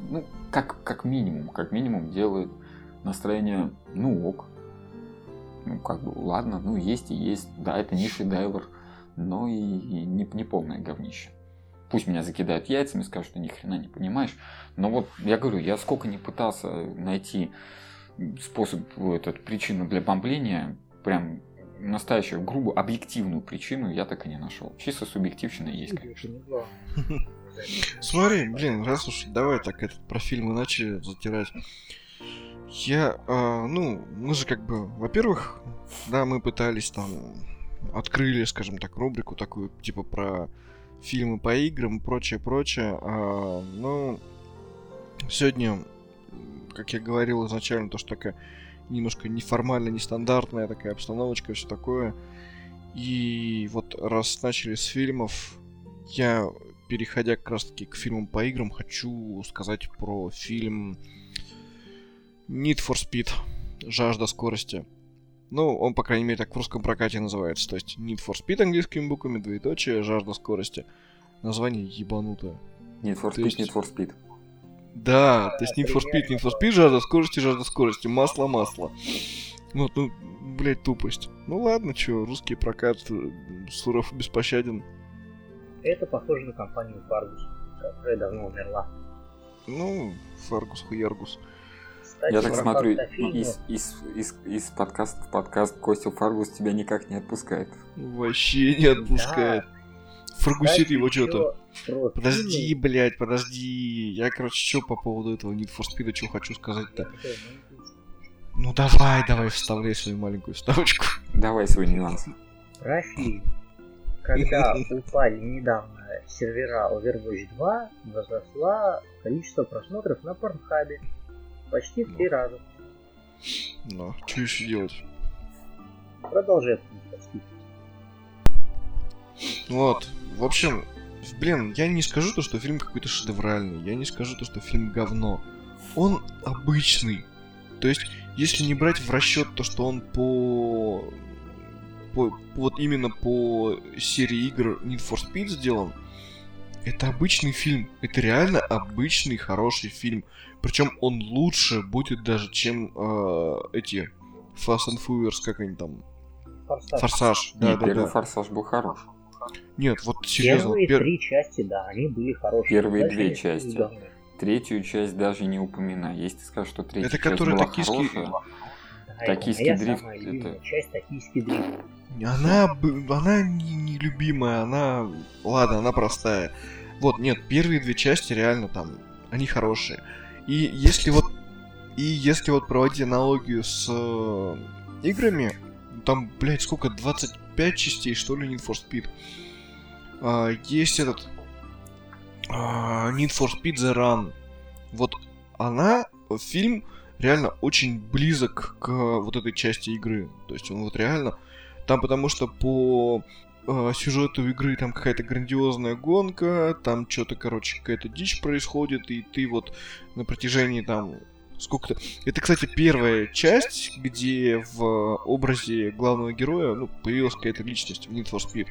ну, как, как минимум, как минимум делает настроение, ну ок. Ну, как бы, ладно, ну есть и есть. Да, это не шедевр, но и, и не, не полное говнище. Пусть меня закидают яйцами, скажут, что ни хрена не понимаешь. Но вот я говорю, я сколько не пытался найти способ, этот, причину для бомбления, прям настоящую, грубо объективную причину я так и не нашел. Чисто субъективщина есть, конечно. Смотри, блин, раз уж давай так этот про фильмы начали затирать. Я, э, ну, мы же как бы, во-первых, да, мы пытались там, открыли, скажем так, рубрику такую, типа про фильмы по играм и прочее, прочее. А, ну, сегодня как я говорил изначально, то, что такая немножко неформальная, нестандартная такая обстановочка, все такое. И вот раз начали с фильмов, я, переходя как раз таки к фильмам по играм, хочу сказать про фильм Need for Speed. Жажда скорости. Ну, он, по крайней мере, так в русском прокате называется. То есть Need for Speed английскими буквами, двоеточие, жажда скорости. Название ебанутое. Need for Speed, есть... Need for Speed. Да, то есть Need for Speed, Need for Speed, жажда скорости, жажда скорости, масло, масло. Вот, ну, блять, тупость. Ну ладно, чё, русский прокат э, суров и беспощаден. Это похоже на компанию Фаргус, которая давно умерла. Ну, Фаргус, Хуяргус. Кстати, Я так смотрю, из, из, из, из подкаста в подкаст Костя Фаргус тебя никак не отпускает. Вообще не отпускает. Да. Фаргусит его что-то. Подожди, блядь, подожди. Я, короче, что по поводу этого Need for Speed, что хочу сказать-то. Ну давай, давай, вставляй свою маленькую вставочку. Давай свой нюанс. Фильм. Когда упали недавно сервера Overwatch 2, возросла количество просмотров на Порнхабе. Почти в три раза. Ну, что еще делать? Продолжай. Вот. В общем, блин, я не скажу то, что фильм какой-то шедевральный. Я не скажу то, что фильм говно. Он обычный. То есть, если не брать в расчет то, что он по... по вот именно по серии игр Need for Speed сделан, это обычный фильм. Это реально обычный хороший фильм. Причем он лучше будет даже, чем э, эти Fast and Furious, как они там. Форсаж. Форсаж. Да, Нет, да, первый да. Форсаж был хорош. Нет, вот серьезно. Первые пер... три части, да, они были хорошие. Первые две части. Третью часть даже не упоминай. Если ты скажешь, что третья это часть была токийский... хорошая... Да, токийский дрифт. Это... часть токийский дрифт. Она, она нелюбимая, не она... Ладно, она простая. Вот, нет, первые две части реально там, они хорошие. И если вот... И если вот проводить аналогию с э, играми, там, блядь, сколько, 25 частей, что ли, Need for Speed. А, есть этот... А, Need for Speed The Run. Вот она, фильм, реально очень близок к вот этой части игры. То есть он вот реально... Там потому что по э, сюжету игры там какая-то грандиозная гонка, там что-то, короче, какая-то дичь происходит, и ты вот на протяжении там сколько-то... Это, кстати, первая часть, где в образе главного героя ну, появилась какая-то личность в Need for Speed.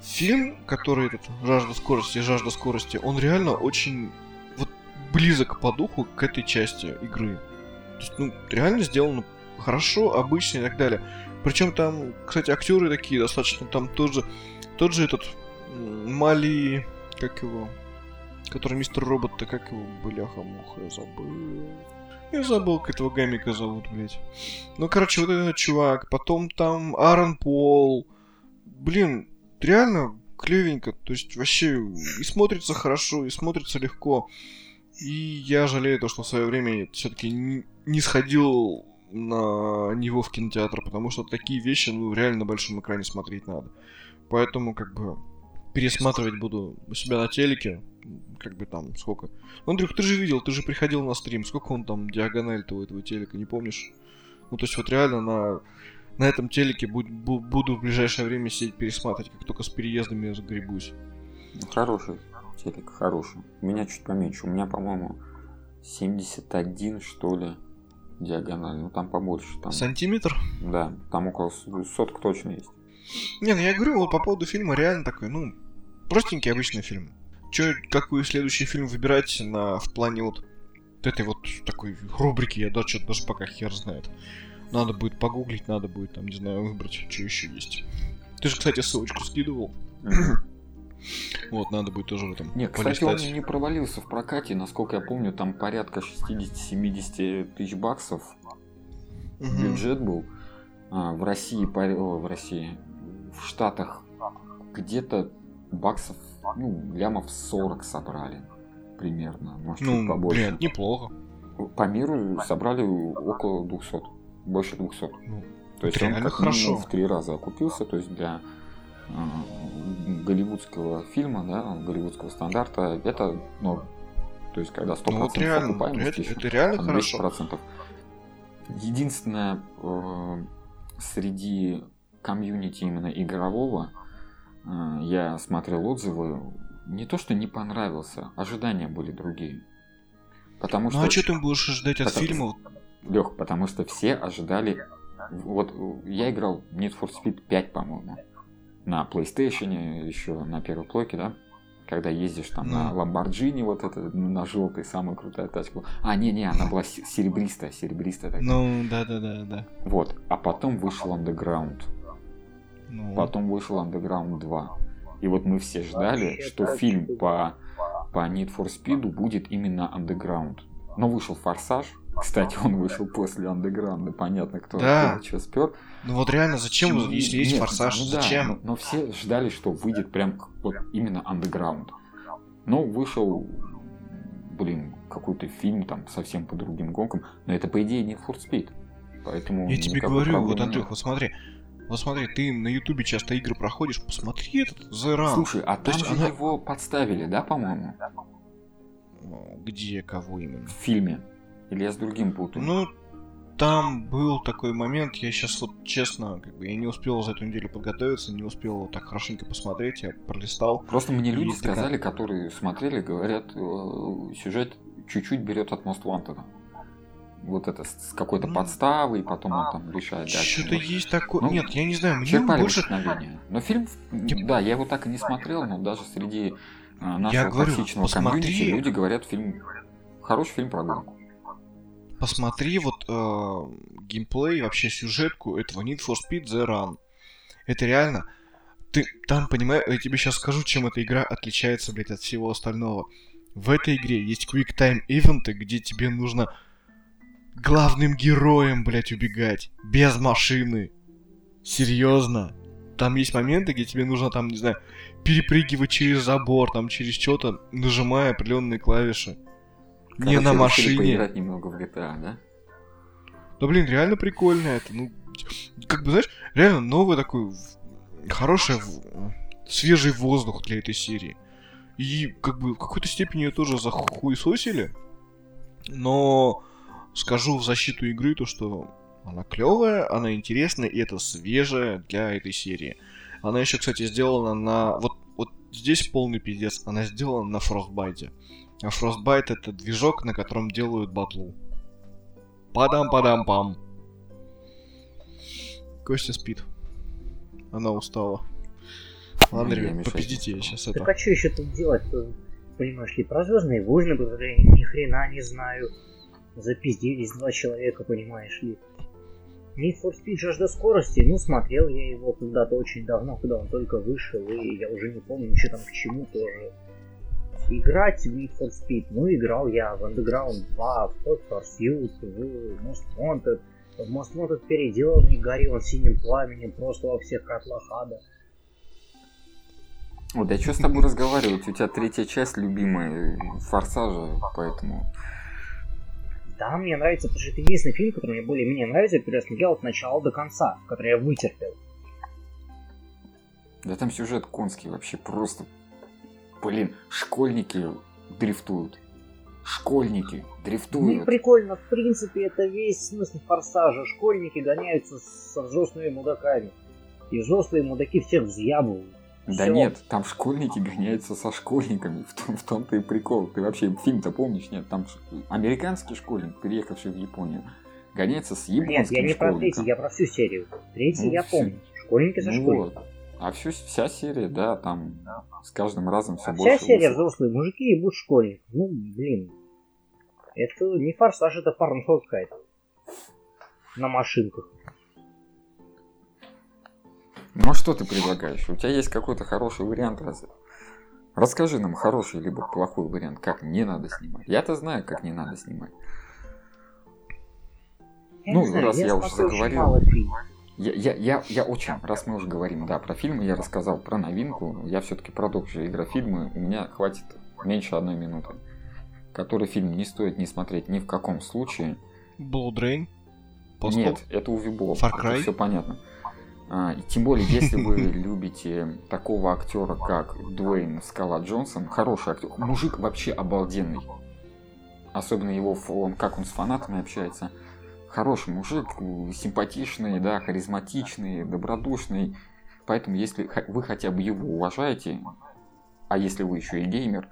Фильм, который этот «Жажда скорости», «Жажда скорости», он реально очень вот близок по духу к этой части игры. То есть, ну, реально сделано хорошо, обычно и так далее. Причем там, кстати, актеры такие достаточно, там тот же, тот же этот Мали, как его, который мистер Робот-то, как его, бляха-муха, я забыл. Я забыл, как этого гамика зовут, блядь. Ну, короче, вот этот чувак. Потом там Аарон Пол. Блин, реально клевенько. То есть вообще и смотрится хорошо, и смотрится легко. И я жалею то, что в свое время все-таки не сходил на него в кинотеатр, потому что такие вещи, ну, реально на большом экране смотреть надо. Поэтому, как бы, пересматривать буду у себя на телеке, как бы там, сколько. Ну, Андрюх, ты же видел, ты же приходил на стрим, сколько он там диагональ-то у этого телека, не помнишь? Ну, то есть вот реально на, на этом телеке буду, буду в ближайшее время сидеть пересматривать, как только с переездами загребусь. Хороший телек, хороший. У меня чуть поменьше, у меня, по-моему, 71, что ли, диагональ. Ну, там побольше. Там... Сантиметр? Да, там около соток точно есть. Не, ну я говорю, вот по поводу фильма реально такой, ну, простенький обычный фильм. Че, какой следующий фильм выбирать на, в плане вот этой вот такой рубрики, я даже, даже пока хер знает. Надо будет погуглить, надо будет там, не знаю, выбрать, что еще есть. Ты же, кстати, ссылочку скидывал. Вот, надо будет тоже в этом Нет, кстати, он не провалился в прокате, насколько я помню, там порядка 60-70 тысяч баксов бюджет был. А, в России, в России, в Штатах где-то баксов, ну, лямов 40 собрали примерно, может ну, чуть побольше. Блин, неплохо. По миру собрали около 200, больше 200. Ну, то есть он как хорошо. в три раза окупился, то есть для э, голливудского фильма, да, голливудского стандарта, это норм. То есть когда 100% ну, вот реально, окупаемости, это, это реально 200%. хорошо. Единственное, э, среди комьюнити именно игрового, э, я смотрел отзывы, не то что не понравился, ожидания были другие. Потому ну что... а что ты будешь ожидать от фильма? Лех, потому что все ожидали... Вот я играл Need for Speed 5, по-моему, на PlayStation, еще на первой плойке, да? Когда ездишь там ну. на Lamborghini, вот это, на желтой, самая крутая тачка. А, не-не, она была серебристая, серебристая такая. Ну, да-да-да, да. Вот, а потом вышел Underground. Ну. Потом вышел Underground 2. И вот мы все ждали, что фильм по, по Need for Speed будет именно Underground. Но вышел Форсаж, кстати, он вышел после Underground, понятно, кто, да. что спер. Ну вот реально, зачем, и, если есть нет, Форсаж, ну, зачем? Да, но, но все ждали, что выйдет прям вот именно Underground. Но вышел, блин, какой-то фильм там совсем по другим гонкам, но это по идее не For Speed. Поэтому Я тебе говорю, вот, Андрюх, вот смотри, вот смотри, ты на Ютубе часто игры проходишь, посмотри этот The Run. Слушай, а То там же она... его подставили, да, по-моему? Где, кого именно? В фильме. Или я с другим путаю? Ну, там был такой момент, я сейчас вот честно, как бы я не успел за эту неделю подготовиться, не успел так хорошенько посмотреть, я пролистал. Просто мне люди сказали, такая... которые смотрели, говорят, э, сюжет чуть-чуть берет от Most Wanted. Вот это с какой-то ну, подставой, потом он там решает Что-то есть такое. Ну, Нет, я не знаю, мне больше. Но фильм, да, я его так и не смотрел, но даже среди э, нашего я говорю, токсичного посмотри... комьюнити люди говорят, фильм хороший фильм про гонку посмотри вот э, геймплей, вообще сюжетку этого Need for Speed The Run. Это реально... Ты там, понимаешь, я тебе сейчас скажу, чем эта игра отличается, блядь, от всего остального. В этой игре есть Quick Time ивенты, где тебе нужно главным героем, блядь, убегать. Без машины. Серьезно. Там есть моменты, где тебе нужно, там, не знаю, перепрыгивать через забор, там, через что-то, нажимая определенные клавиши. Не на машине. поиграть немного в GTA, да? Да блин, реально прикольно это. Ну, как бы, знаешь, реально новый такой хороший, свежий воздух для этой серии. И как бы в какой-то степени ее тоже захуесосили. Но скажу в защиту игры то, что она клевая, она интересная, и это свежая для этой серии. Она еще, кстати, сделана на... Вот, вот здесь полный пиздец. Она сделана на Frostbite. А Frostbite это движок, на котором делают батлу. Падам-падам-пам. Костя спит. Она устала. Ладно, ребят, победите я сейчас это. Так а что еще тут делать? Понимаешь ли, про Звездные войны, которые я ни хрена не знаю. Запиздились два человека, понимаешь ли. Need for Speed жажда скорости, ну смотрел я его когда-то очень давно, когда он только вышел, и я уже не помню, что там к чему тоже играть в Need for Speed. Ну, играл я в Underground 2, в Hot Pursuit, в Most Wanted. В Most Wanted переделанный горел синим пламенем просто во всех котлах ада. О, да что с тобой разговаривать? У тебя третья часть любимая Форсажа, поэтому... Да, мне нравится, потому что это единственный фильм, который мне более-менее нравится, я смотрел от начала до конца, который я вытерпел. Да там сюжет конский вообще просто Блин, школьники дрифтуют. Школьники дрифтуют. Ну прикольно, в принципе, это весь смысл форсажа. Школьники гоняются со взрослыми мудаками. И взрослые мудаки всех взъябывают. Да Всё. нет, там школьники гоняются со школьниками, в, том, в том-то и прикол. Ты вообще фильм-то помнишь? Нет, там американский школьник, приехавший в Японию, гоняется с японским Нет, я не про третий, я про всю серию. Третий ну, я помню. Школьники со ну, школьниками. Вот. А всю, вся серия, да, там с каждым разом все а больше. Вся серия взрослые мужики и будут школьник. Ну, блин. Это не форсаж, это фармхолд какая-то. На машинках. Ну а что ты предлагаешь? У тебя есть какой-то хороший вариант разве? Расскажи нам хороший либо плохой вариант, как не надо снимать. Я-то знаю, как не надо снимать. Я ну, знаю, раз я, я уже заговорил. Я, я, я, я очень, раз мы уже говорим, да, про фильмы, я рассказал про новинку, я все-таки продолжу игрофильмы, у меня хватит меньше одной минуты. Который фильм не стоит не смотреть ни в каком случае. Blood Rain? Postal? Нет, это Увибол. Far Cry? Все понятно. А, тем более, если вы любите такого актера, как Дуэйн Скала Джонсон, хороший актер, мужик вообще обалденный. Особенно его, он, как он с фанатами общается хороший мужик, симпатичный, да, харизматичный, добродушный. Поэтому, если вы хотя бы его уважаете, а если вы еще и геймер,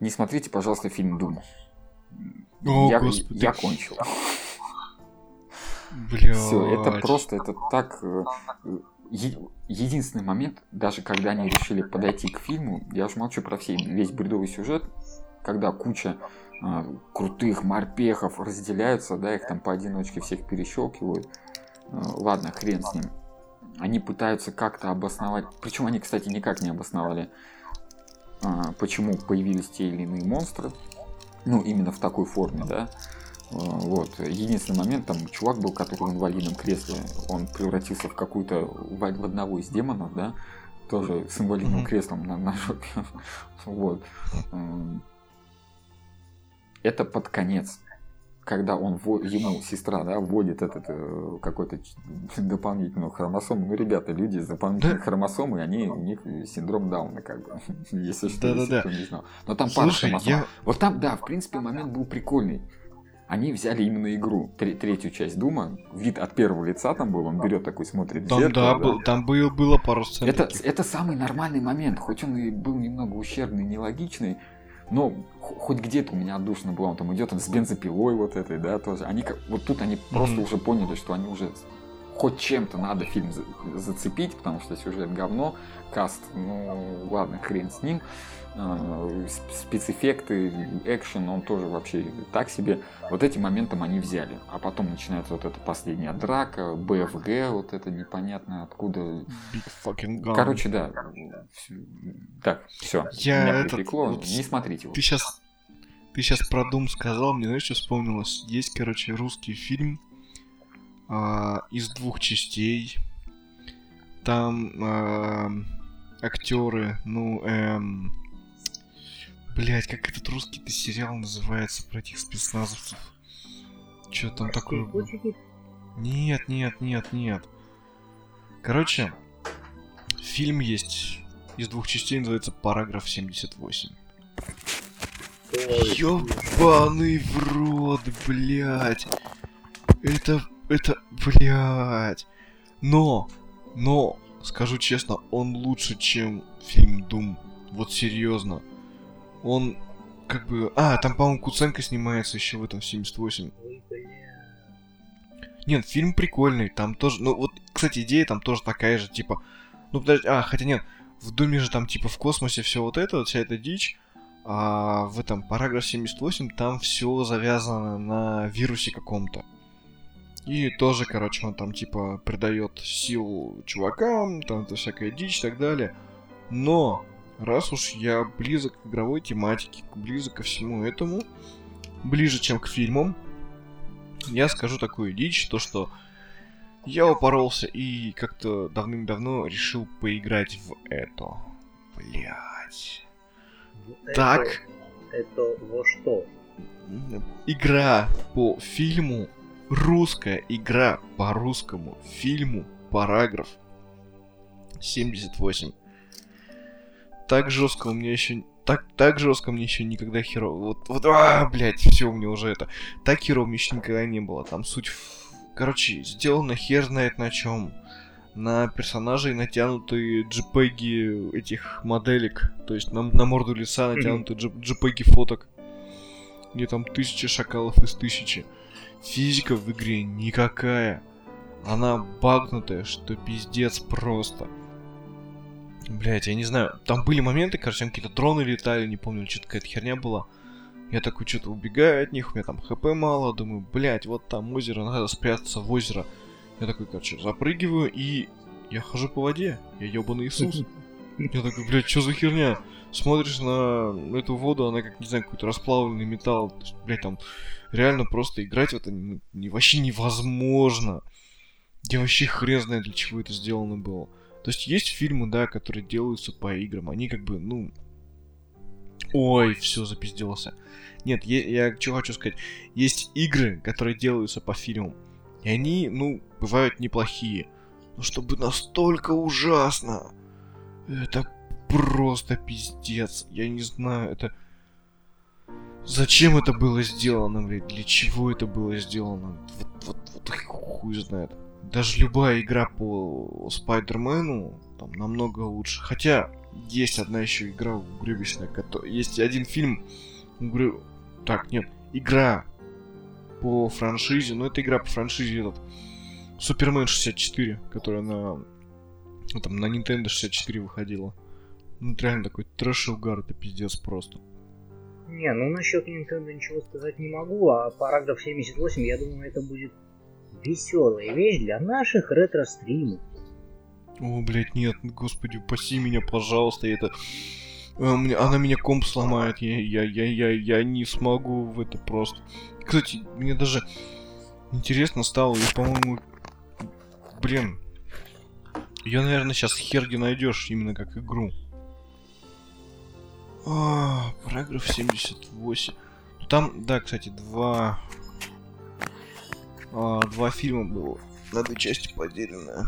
не смотрите, пожалуйста, фильм Дум. О, я, Господи. я кончил. Все, это просто, это так... Э, единственный момент, даже когда они решили подойти к фильму, я уже молчу про все, весь бредовый сюжет, когда куча крутых морпехов разделяются, да, их там поодиночке всех перещелкивают. А, ладно, хрен с ним. Они пытаются как-то обосновать, причем они, кстати, никак не обосновали, а, почему появились те или иные монстры. Ну, именно в такой форме, да. Вот. Единственный момент, там чувак был, который в инвалидном кресле, он превратился в какую-то, в одного из демонов, да, тоже с инвалидным mm-hmm. креслом на, на жопе. вот это под конец когда он ему сестра да вводит этот э, какой-то дополнительную хромосому ну ребята люди с дополнительной да? хромосомой они у них синдром Дауна как бы если что да, да, да. не знал но там Слушай, пара хромосом я... вот там да в принципе момент был прикольный они взяли именно игру, третью часть Дума, вид от первого лица там был, он берет такой, смотрит там, зеркало, да, да. Был, там был, было пару сцен. Это, это самый нормальный момент, хоть он и был немного ущербный, нелогичный, но хоть где-то у меня отдушно было, он там идет он с бензопилой вот этой, да, тоже. Они вот тут они mm-hmm. просто уже поняли, что они уже хоть чем-то надо фильм зацепить, потому что сюжет говно, каст, ну ладно, хрен с ним. Э, спецэффекты, экшен, он тоже вообще так себе. Вот этим моментом они взяли. А потом начинается вот эта последняя драка, БФГ, вот это непонятно откуда. Big fucking gun. Короче, да. Так, все. Я Меня этот, Вот, не смотрите его. Ты сейчас, ты сейчас про Дум сказал, мне знаешь, что вспомнилось? Есть, короче, русский фильм а, из двух частей. Там а, актеры, ну, эм, Блять, как этот русский-то сериал называется про этих спецназовцев? Что там такое? Нет, нет, нет, нет. Короче, фильм есть из двух частей, называется «Параграф 78». Ёбаный в рот, блядь. Это, это, блядь. Но, но, скажу честно, он лучше, чем фильм Дум. Вот серьезно он как бы... А, там, по-моему, Куценко снимается еще в этом 78. Нет, фильм прикольный, там тоже... Ну, вот, кстати, идея там тоже такая же, типа... Ну, подожди, а, хотя нет, в Думе же там, типа, в космосе все вот это, вся эта дичь, а в этом параграф 78 там все завязано на вирусе каком-то. И тоже, короче, он там, типа, придает силу чувакам, там это всякая дичь и так далее. Но раз уж я близок к игровой тематике, близок ко всему этому, ближе, чем к фильмам, я скажу такую дичь, то что я упоролся и как-то давным-давно решил поиграть в это. Блять. Так. Это во что? Игра по фильму, русская игра по русскому фильму, параграф 78 так жестко у меня еще так, так жестко мне еще никогда херово. Вот, вот, а, блядь, все, у меня уже это. Так херово мне еще никогда не было. Там суть, короче, сделано хер знает на чем. На персонажей натянутые джипеги этих моделек. То есть на, на морду лица натянуты джипеги фоток. Где там тысячи шакалов из тысячи. Физика в игре никакая. Она багнутая, что пиздец просто. Блять, я не знаю. Там были моменты, короче, какие-то дроны летали, не помню, что-то какая-то херня была. Я такой что-то убегаю от них, у меня там хп мало, думаю, блять, вот там озеро, надо спрятаться в озеро. Я такой, короче, запрыгиваю и я хожу по воде. Я ебаный Иисус. Я такой, блядь, что за херня? Смотришь на эту воду, она как, не знаю, какой-то расплавленный металл. Блядь, там реально просто играть в это не, не, вообще невозможно. Я вообще хрен знает, для чего это сделано было. То есть есть фильмы, да, которые делаются по играм. Они как бы, ну... Ой, все, запизделся. Нет, я, я что хочу сказать. Есть игры, которые делаются по фильмам. И они, ну, бывают неплохие. Но чтобы настолько ужасно... Это просто пиздец. Я не знаю, это... Зачем это было сделано, блядь? Для чего это было сделано? Вот, вот, вот хуй знает даже любая игра по Спайдермену там намного лучше. Хотя есть одна еще игра угребищная, которая... Есть один фильм угры... Так, нет, игра по франшизе, ну это игра по франшизе этот Супермен 64, которая на ну, там на Nintendo 64 выходила. Ну это реально такой трэш угар, это пиздец просто. Не, ну насчет Nintendo ничего сказать не могу, а параграф 78, я думаю, это будет веселая вещь для наших ретро-стримов. О, блядь, нет, господи, упаси меня, пожалуйста, это... А, она меня комп сломает, я, я, я, я, я не смогу в это просто. Кстати, мне даже интересно стало, и, по-моему, блин, я, наверное, сейчас херги найдешь именно как игру. А, параграф 78. Ну, там, да, кстати, два а, два фильма было. На две части поделенное.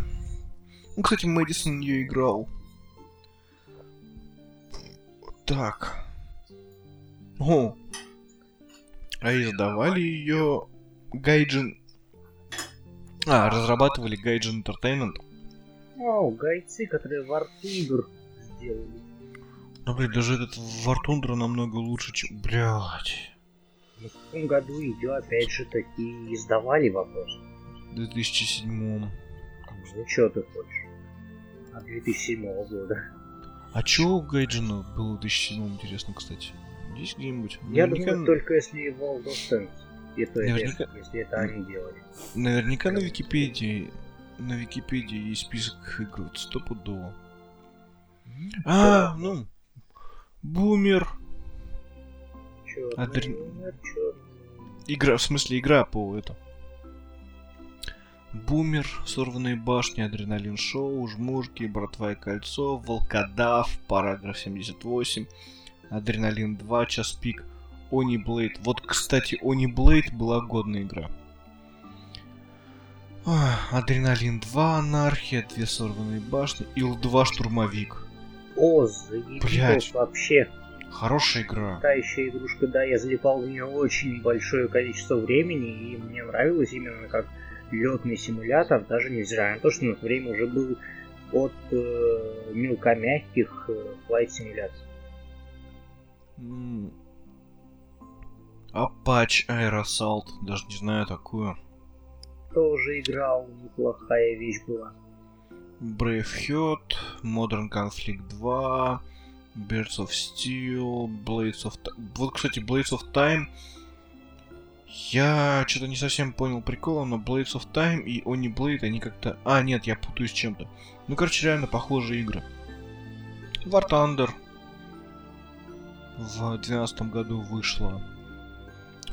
Ну, кстати, Мэдисон ее играл. Так. О! А издавали ее Гайджин... А, разрабатывали Гайджин Entertainment. О, гайцы, которые War Thunder сделали. Ну, блин, даже этот War Thunder намного лучше, чем... Блядь. Каком году ее, опять же, такие издавали вопрос? В 2007 Ну, что ты хочешь? От 2007 года. А чё у Гайджина было в 2007 интересно, кстати? Есть где-нибудь? Я Наверняка... думаю, только если of Tanks. И то Наверняка... это, если это они делали. Наверняка на Википедии на Википедии есть список игр, стопудово. А, ну, Бумер. Адр... Игра, в смысле, игра по это. Бумер, сорванные башни, адреналин шоу, жмурки, братва и кольцо, волкодав, параграф 78, адреналин 2, час пик, Они Блейд. Вот, кстати, Они Блейд была годная игра. Адреналин 2, анархия, две сорванные башни, Ил-2 штурмовик. О, заебись вообще. Хорошая игра. Та еще игрушка, да, я залипал в нее очень большое количество времени, и мне нравилось именно как летный симулятор, даже невзирая на то, что на то время уже был от э, мелкомягких э, флайт симуляций. Apache Air Assault, даже не знаю такую. Тоже играл, неплохая вещь была. Brave Heart, Modern Conflict 2, Birds of Steel, Blades of. Вот, кстати, Blades of Time. Я что-то не совсем понял прикола, но Blades of Time и Oni Blade, они как-то... А, нет, я путаю с чем-то. Ну, короче, реально похожие игры. War Thunder в 2012 году вышла.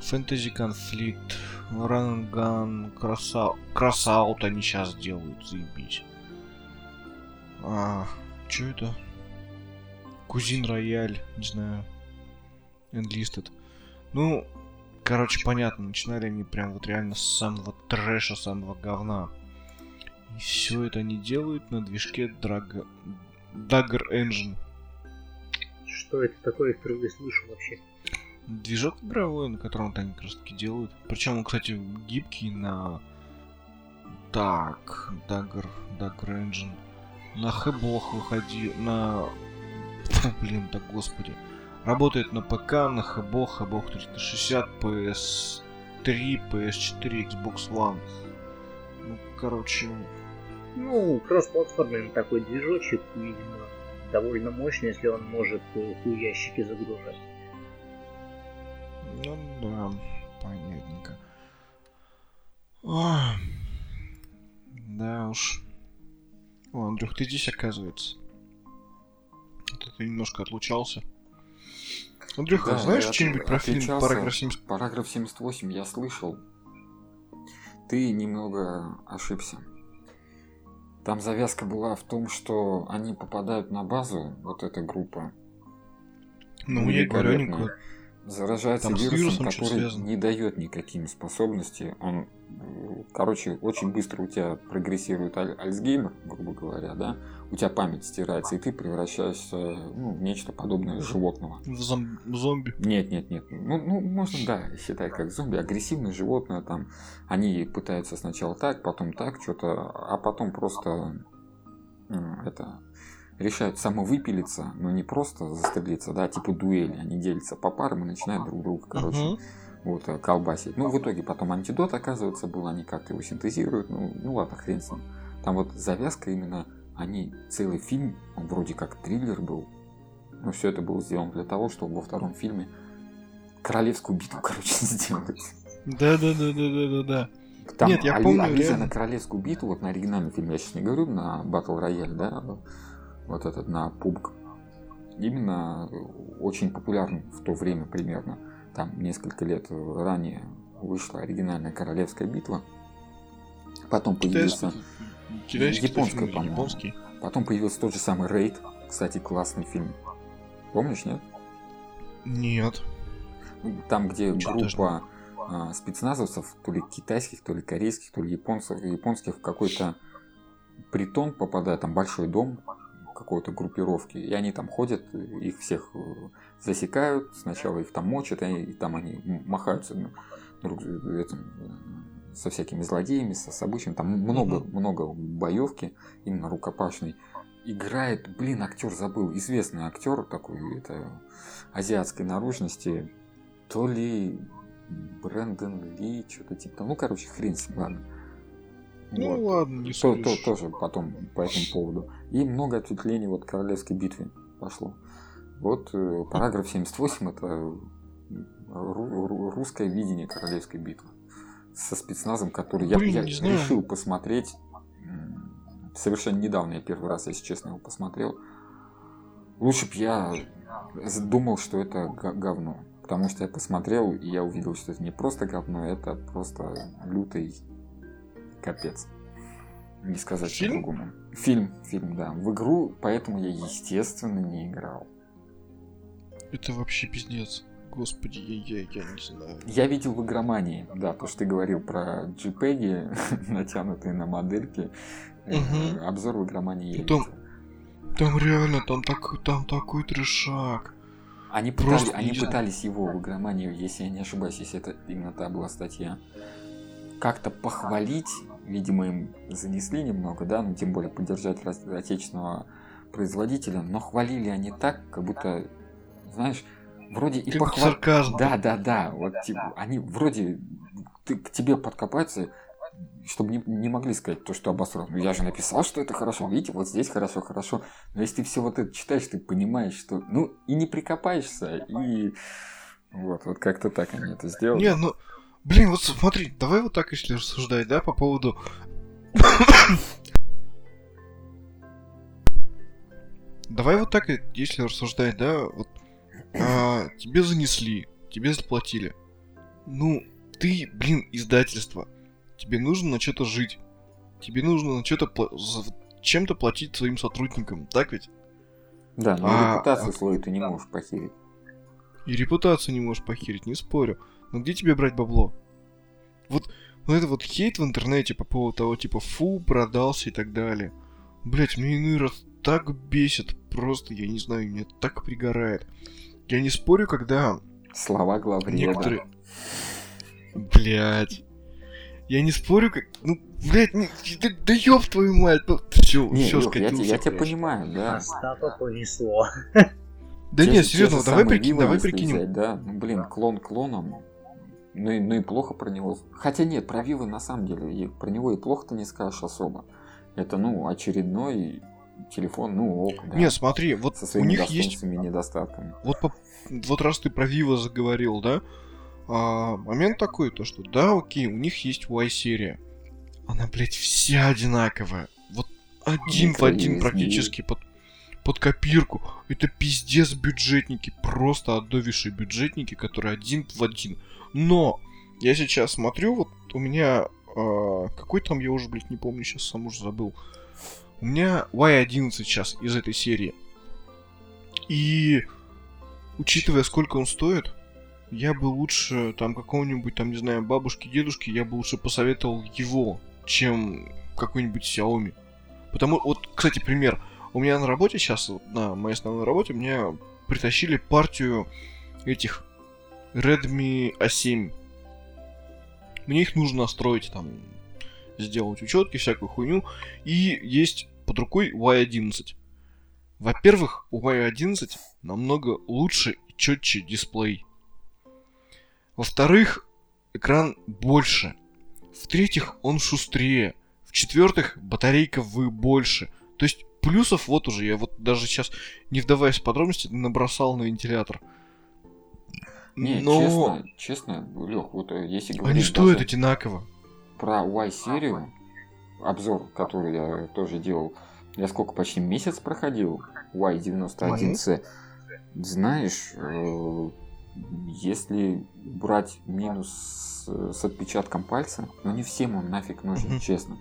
Fantasy Conflict, Run and Gun, Crossout. Crossout они сейчас делают, заебись. А, что это? Кузин Рояль, не знаю. Enlisted. Ну, короче, понятно, начинали они прям вот реально с самого трэша, самого говна. И все это они делают на движке Drag... Dagger Engine. Что это такое, впервые слышу вообще? Движок игровой, на котором они как раз таки делают. Причем он, кстати, гибкий на... Так, Dagger, Dagger Engine. На хэблох выходи, на... Блин, так господи. Работает на ПК, на хэбох, хэбох 360, PS3, PS4, Xbox One. Ну, короче... Ну, кроссплатформенный такой движочек, видимо, довольно мощный, если он может ящики загружать. Ну да, понятненько. О, да уж. О, Андрюх, ты здесь оказывается. Ты немножко отлучался. Андрюха, да, знаешь что-нибудь про фильм «Параграф 78»? «Параграф 78» я слышал. Ты немного ошибся. Там завязка была в том, что они попадают на базу, вот эта группа. Ну, я говорю, заражается Там вирусом, который не дает никаким способностей. Он, короче, очень быстро у тебя прогрессирует аль- Альцгеймер, грубо говоря, да? У тебя память стирается, и ты превращаешься ну, в нечто подобное животного. В зом- зомби? Нет, нет, нет. Ну, ну, можно, да, считать как зомби. Агрессивное животное там. Они пытаются сначала так, потом так, что-то, а потом просто это решают самовыпилиться, но не просто застрелиться, да, типа дуэли. Они делятся по парам и начинают друг друга, короче, uh-huh. вот, э, колбасить. Ну, в итоге потом антидот, оказывается, был, они как-то его синтезируют, ну, ну ладно, хрен с ним. Там вот завязка именно, они целый фильм, он вроде как триллер был, но все это было сделано для того, чтобы во втором фильме королевскую битву, короче, сделать. Да, да, да, да, да, да, да. Там Нет, я помню, аллюзия реально... на королевскую битву, вот на оригинальном фильме, я сейчас не говорю, на Battle Royale, да, вот этот на PUBG, именно очень популярный в то время примерно. Там несколько лет ранее вышла оригинальная королевская битва. Потом появился японская, по-моему. Японский. Потом появился тот же самый Рейд. Кстати, классный фильм. Помнишь, нет? Нет. Там, где Ничего группа а, спецназовцев, то ли китайских, то ли корейских, то ли японцев, японских в какой-то притон попадает, там большой дом, какой-то группировки, и они там ходят, их всех засекают, сначала их там мочат, и там они махаются друг, этим, со всякими злодеями, со, с обычным, там много, mm-hmm. много боевки, именно рукопашной. Играет, блин, актер забыл, известный актер такой, это азиатской наружности, то ли Брэндон Ли, что-то типа, ну, короче, хрен с ладно. Ну вот. ладно, не то, то, Тоже потом по этому поводу. И много ответвлений вот королевской битвы пошло. Вот э, параграф 78 это русское видение королевской битвы со спецназом, который Блин, я, я решил посмотреть. Совершенно недавно я первый раз, если честно, его посмотрел. Лучше бы я думал, что это говно. Потому что я посмотрел, и я увидел, что это не просто говно, это просто лютый капец. Не сказать по-другому. Фильм, фильм, да. В игру, поэтому я, естественно, не играл. Это вообще пиздец. Господи, я, я, я не знаю. Я видел в игромании, да, то, что ты говорил про JPEG, натянутые на модельки. Угу. Обзор в игромании я там, видел. Там реально, там, так, там такой трешак. Они, пытались, они пытались его в игромании, если я не ошибаюсь, если это именно та была статья, как-то похвалить, видимо, им занесли немного, да, ну, тем более поддержать отечественного производителя, но хвалили они так, как будто, знаешь, вроде и похвалили. Да, да, да. Вот типа, они вроде ты, к тебе подкопаются, чтобы не, не могли сказать то, что обосрал. Ну я же написал, что это хорошо. Видите, вот здесь хорошо, хорошо. Но если ты все вот это читаешь, ты понимаешь, что ну и не прикопаешься, и вот, вот как-то так они это сделали. Не, ну, блин, вот смотри, давай вот так, если рассуждать, да, по поводу Давай вот так, если рассуждать, да, вот а, тебе занесли, тебе заплатили. Ну, ты, блин, издательство. Тебе нужно на что-то жить. Тебе нужно на что-то пла- чем-то платить своим сотрудникам, так ведь? Да, но а, репутацию а... свою ты не можешь похерить. И репутацию не можешь похерить, не спорю. Но где тебе брать бабло? Вот, вот это вот хейт в интернете по поводу того, типа, фу, продался и так далее. Блять, мне иной раз так бесит, просто, я не знаю, меня так пригорает. Я не спорю, когда... Слова главреда. Некоторые... Блять. Я не спорю, как... Ну, блядь, не... да, да ёб твою мать. Ну, все, не, все Илюх, я, я тебя понимаю, да. Остапа понесло. Да нет, серьезно, давай прикинь, давай прикинем. Да, ну, блин, клон клоном. Ну и, ну и плохо про него. Хотя нет, про Вивы на самом деле, про него и плохо-то не скажешь особо. Это, ну, очередной телефон, ну ок, да. Не, смотри, вот Со у них есть... недостатками. Вот, по... вот раз ты про Vivo заговорил, да, а, момент такой, то что, да, окей, у них есть Y-серия. Она, блядь, вся одинаковая. Вот один в один практически под, под копирку. Это пиздец бюджетники, просто отдовившие бюджетники, которые один в один. Но я сейчас смотрю, вот у меня э, какой там, я уже, блядь, не помню, сейчас сам уже забыл. У меня Y11 сейчас из этой серии. И учитывая, сколько он стоит, я бы лучше там какого-нибудь, там, не знаю, бабушки, дедушки, я бы лучше посоветовал его, чем какой-нибудь Xiaomi. Потому, вот, кстати, пример. У меня на работе сейчас, на моей основной работе, мне притащили партию этих Redmi A7. Мне их нужно настроить, там, сделать учетки, всякую хуйню. И есть под рукой Y11. Во-первых, у Y11 намного лучше и четче дисплей. Во-вторых, экран больше. В-третьих, он шустрее. В-четвертых, батарейка вы больше. То есть плюсов вот уже, я вот даже сейчас, не вдаваясь в подробности, набросал на вентилятор. Не, Но... честно, честно, Лех, вот э, если говорить... Они стоят одинаково. Про Y-серию, обзор, который я тоже делал, я сколько, почти месяц проходил Y91C. Знаешь, э, если брать минус с отпечатком пальца, ну не всем он нафиг нужен, честно.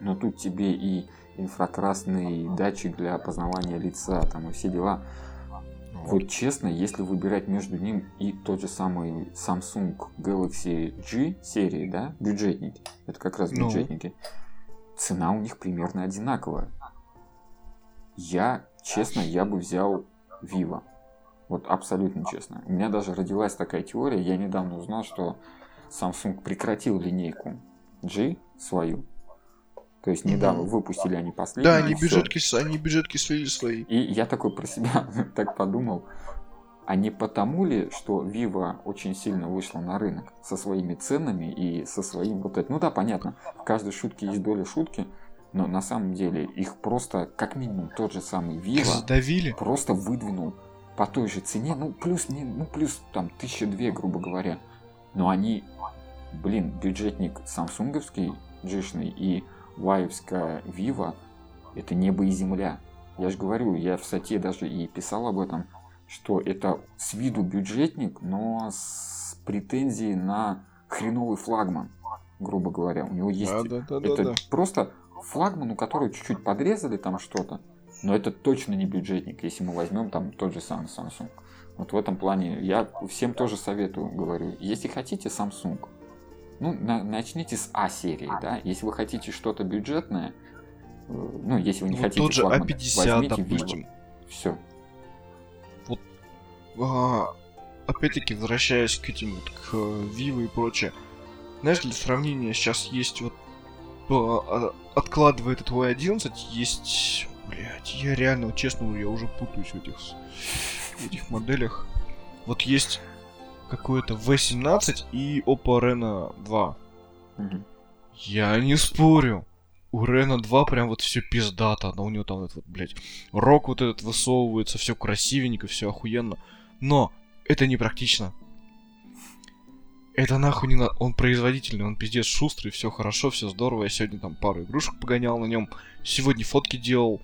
Но тут тебе и инфракрасный датчик для опознавания лица, там и все дела. Вот честно, если выбирать между ним и тот же самый Samsung Galaxy G серии, да, бюджетники, это как раз ну. бюджетники, ну. цена у них примерно одинаковая. Я, честно, я бы взял Vivo. Вот абсолютно честно. У меня даже родилась такая теория. Я недавно узнал, что Samsung прекратил линейку G свою. То есть недавно mm-hmm. выпустили они последние. Да, они бюджетки, они бюджетки слили свои. И я такой про себя так подумал. А не потому ли, что Vivo очень сильно вышла на рынок со своими ценами и со своим вот этим. Ну да, понятно, в каждой шутке есть доля шутки, но на самом деле их просто, как минимум, тот же самый Vivo Задавили. просто выдвинул по той же цене, ну плюс, не, ну плюс там тысяча две, грубо говоря. Но они, блин, бюджетник самсунговский, джишный и ваевская Vivo, это небо и земля. Я же говорю, я в статье даже и писал об этом, что это с виду бюджетник, но с претензией на хреновый флагман, грубо говоря. У него есть... Да, да, да, это да, да. просто флагман, у которого чуть-чуть подрезали там что-то, но это точно не бюджетник, если мы возьмем там тот же самый Samsung. Вот в этом плане я всем тоже советую, говорю, если хотите Samsung, ну, на, начните с А серии, да, если вы хотите что-то бюджетное, э, ну, если вы не вот хотите тот же флагман, А50, возьмите допустим. Vivo. Все, а, опять-таки, возвращаясь к этим вот, к Vivo и прочее, знаешь, для сравнения сейчас есть вот а, откладывая этот Y11, есть... Блять, я реально, честно, я уже путаюсь в этих, в этих моделях. Вот есть какой-то V17 и Oppo Reno 2. Угу. Я не спорю. У Рена 2 прям вот все пиздато. Но у него там этот вот, блядь, рок вот этот высовывается, все красивенько, все охуенно. Но это не практично. Это нахуй не надо. Он производительный, он пиздец шустрый, все хорошо, все здорово. Я сегодня там пару игрушек погонял на нем. Сегодня фотки делал.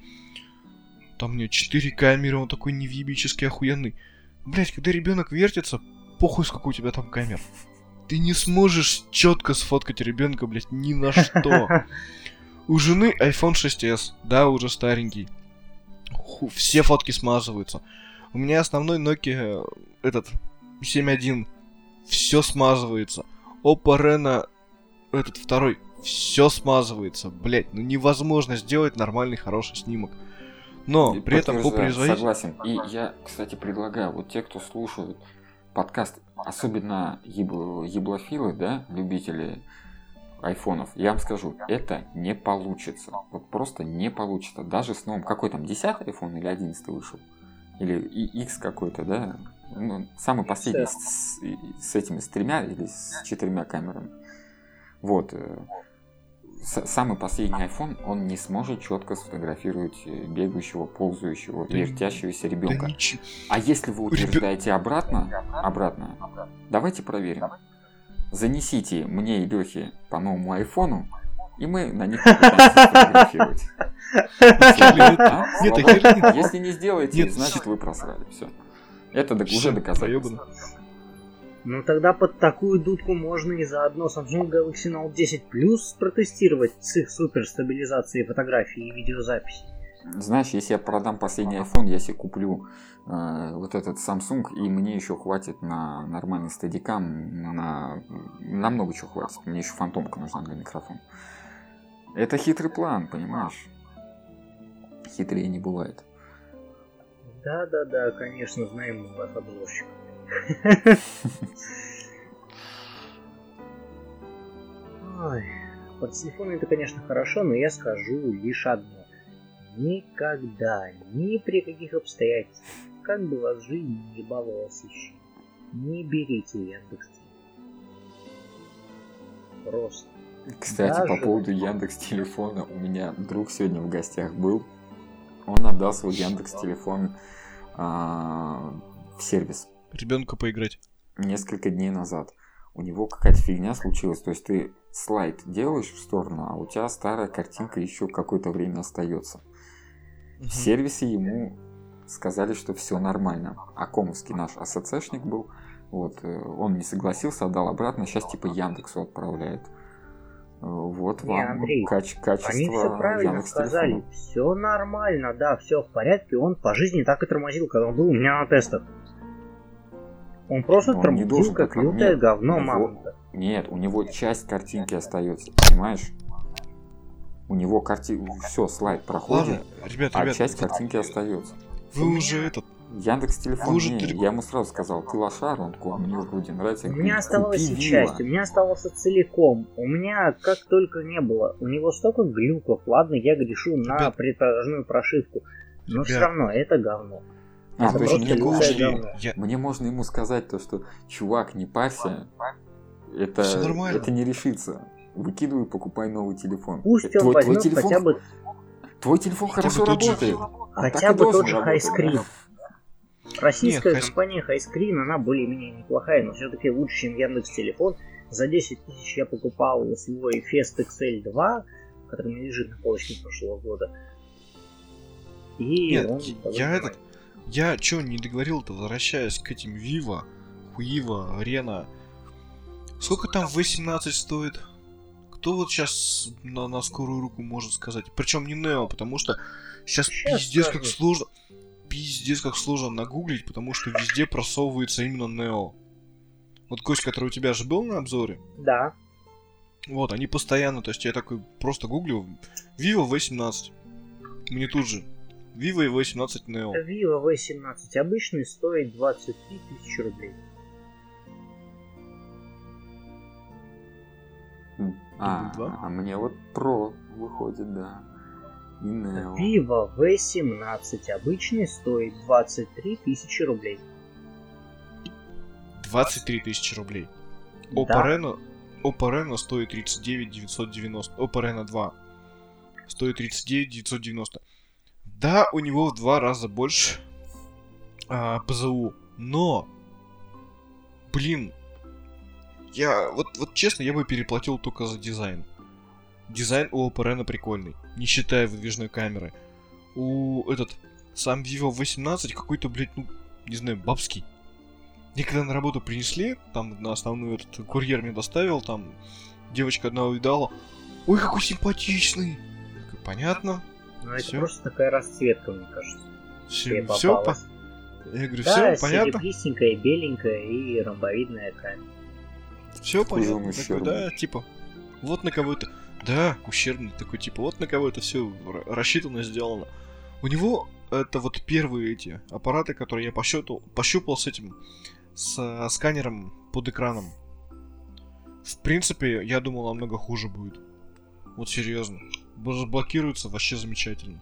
Там у него 4 камеры, он такой невъебически охуенный. Блять, когда ребенок вертится, похуй, сколько у тебя там камер. Ты не сможешь четко сфоткать ребенка, блять, ни на что. У жены iPhone 6s, да, уже старенький. Все фотки смазываются. У меня основной Nokia э, этот 7.1 все смазывается. Oppo Reno этот второй все смазывается. Блять, ну невозможно сделать нормальный хороший снимок. Но и при этом по производительности... Согласен. И я, кстати, предлагаю, вот те, кто слушают подкаст, особенно еб... еблофилы, да, любители айфонов, я вам скажу, это не получится. Вот просто не получится. Даже с новым, какой там, 10 iPhone или 11 вышел? или X какой-то, да, ну, самый последний с, с этими, с тремя или с четырьмя камерами. Вот. Самый последний iPhone, он не сможет четко сфотографировать э, бегающего, ползающего, да, вертящегося ребенка. Да а если вы утверждаете обратно, обратно, давайте проверим. Занесите мне и Лехе по новому айфону, и мы на них фотографировать. Если не сделаете, значит вы просрали. Все. Это уже доказательство. Ну тогда под такую дудку можно и заодно Samsung Galaxy Note 10 Plus протестировать с их суперстабилизацией фотографий и видеозаписи. Знаешь, если я продам последний iPhone, я себе куплю э, вот этот Samsung, и мне еще хватит на нормальный стадикам, на, на много чего хватит. Мне еще фантомка нужна для микрофона. Это хитрый план, понимаешь? Хитрее не бывает. Да-да-да, конечно, знаем мы вас обзорщик. Ой, под телефон это, конечно, хорошо, но я скажу лишь одно. Никогда, ни при каких обстоятельствах, как бы вас жизнь не баловалась еще, не берите Яндекс. Просто кстати, Даже... по поводу Яндекс телефона, у меня друг сегодня в гостях был. Он отдал свой Яндекс телефон а, в сервис. Ребенку поиграть. Несколько дней назад. У него какая-то фигня случилась. То есть ты слайд делаешь в сторону, а у тебя старая картинка еще какое-то время остается. Угу. В сервисе ему сказали, что все нормально. А Комовский наш ассоциашник был. Вот, э, он не согласился, отдал обратно. Сейчас типа Яндексу отправляет. Вот не, вам Андрей, каче- качество Они все правильно сказали. Все нормально, да, все в порядке. Он по жизни так и тормозил, когда он был у меня на тестах. Он просто он тормозил, должен, как лютое нет, говно, мамонта. Нет, у него часть картинки остается, понимаешь? У него карти... все, слайд проходит, Ладно, ребят, а ребят, часть картинки остается. вы уже этот... Яндекс телефон, уже не, я ему сразу сказал, ты лошар, он такой, «А мне вроде нравится. У меня оставалась «Купи и Вива». часть, у меня оставался целиком. У меня как только не было. У него столько глюков. Ладно, я грешу на Ребят. предпродажную прошивку. Но все равно это говно. А, то есть мне, можно. Я... мне можно ему сказать то, что чувак, не парься, это, это не решится. Выкидывай, покупай новый телефон. Пусть Э, он твой, твой возьмет телефон, хотя бы, твой телефон хотя бы хорошо работает. Хотя бы тот же да. Российская Не, Highscreen- компания Highscreen, она более-менее неплохая, но все-таки лучше, чем Яндекс Телефон. За 10 тысяч я покупал свой Fest XL2, который лежит на полочке прошлого года. И Нет, он я этот-. Я чё не договорил-то, возвращаясь к этим Вива, Хуива, Рена. Сколько там V17 стоит? Кто вот сейчас на, на скорую руку может сказать? Причем не Нео, потому что сейчас Щас пиздец как сложно. Пиздец как сложно нагуглить, потому что везде просовывается именно Нео. Вот Кость, который у тебя же был на обзоре, Да, вот, они постоянно, то есть я такой просто гуглю Vivo V17. Мне тут же Vivo и V17 Neo. Vivo V17 обычный стоит 23 тысячи рублей. А, два? а мне вот Pro выходит, да. И Neo. Vivo V17 обычный стоит 23 тысячи рублей. 23 тысячи рублей. Oppo Да. Reno, Oppo Reno стоит 39 990. Oppo Reno 2 стоит 39 990. Да, у него в два раза больше а, ПЗУ, но, блин, я, вот, вот честно, я бы переплатил только за дизайн. Дизайн у Reno прикольный, не считая выдвижной камеры. У этот, сам Vivo 18 какой-то, блядь, ну, не знаю, бабский. Мне когда на работу принесли, там на основную этот курьер мне доставил, там девочка одна увидала. Ой, какой симпатичный! Понятно, Но это просто такая расцветка, мне кажется. все, все, попалась. я говорю, Да, все понятно, серебристенькая, беленькая и ромбовидная камера. все понятно. Такой, да, типа, вот на кого это, да, ущербный такой, типа, вот на кого это все рассчитано, сделано. У него это вот первые эти аппараты, которые я пощупал, пощупал с этим, с э, сканером под экраном. В принципе, я думал, намного хуже будет. Вот серьезно. Разблокируется вообще замечательно.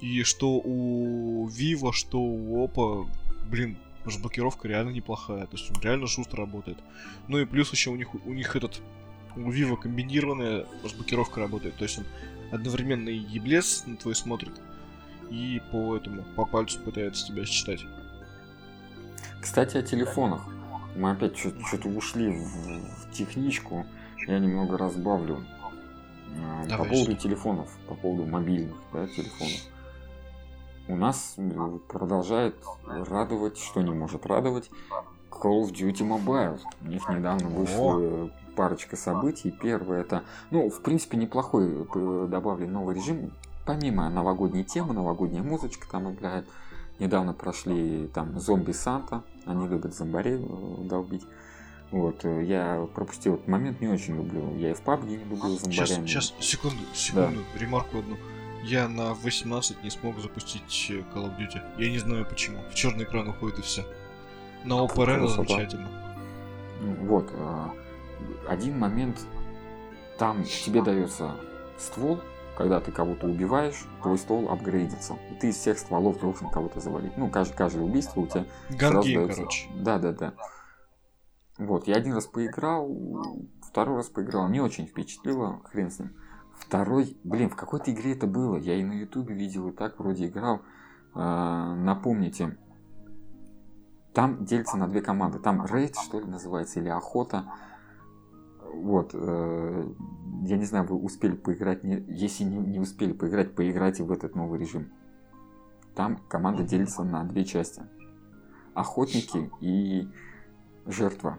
И что у Vivo, что у Oppo, блин, разблокировка реально неплохая. То есть он реально шустро работает. Ну и плюс еще у них, у них этот, у Vivo комбинированная разблокировка работает. То есть он одновременно и еблес на твой смотрит, и по этому, по пальцу пытается тебя считать. Кстати, о телефонах. Мы опять что-то ушли в, в техничку. Я немного разбавлю. А, По Давай, поводу что? телефонов, по поводу мобильных да, телефонов. У нас э, продолжает радовать, что не может радовать, Call of Duty Mobile. У них недавно вышла парочка событий. Первое это, ну, в принципе, неплохой э, добавлен новый режим. Помимо новогодней темы, новогодняя музычка там играет. Недавно прошли там зомби Санта. Они любят зомбарей э, долбить. Вот, э, я пропустил этот момент, не очень люблю. Я и в PUBG не люблю Сейчас, зомбарями. сейчас, секунду, секунду, ремарку одну. Я на 18 не смог запустить э, Call of Duty. Я не знаю почему. В черный экран уходит и все. На Reno Красота. замечательно. Вот, э, один момент, там тебе дается ствол, когда ты кого-то убиваешь, твой ствол апгрейдится. И ты из всех стволов должен кого-то завалить. Ну, каждое, каждое убийство у тебя Гангейм, короче. Да, да, да. Вот, я один раз поиграл, второй раз поиграл, не очень впечатлило, хрен с ним. Второй, блин, в какой-то игре это было, я и на ютубе видел, и так вроде играл. Э, напомните, там делится на две команды. Там рейд, что ли, называется, или охота. Вот. э, я не знаю, вы успели поиграть. Не, если не, не успели поиграть, поиграйте в этот новый режим. Там команда делится на две части. Охотники и жертва.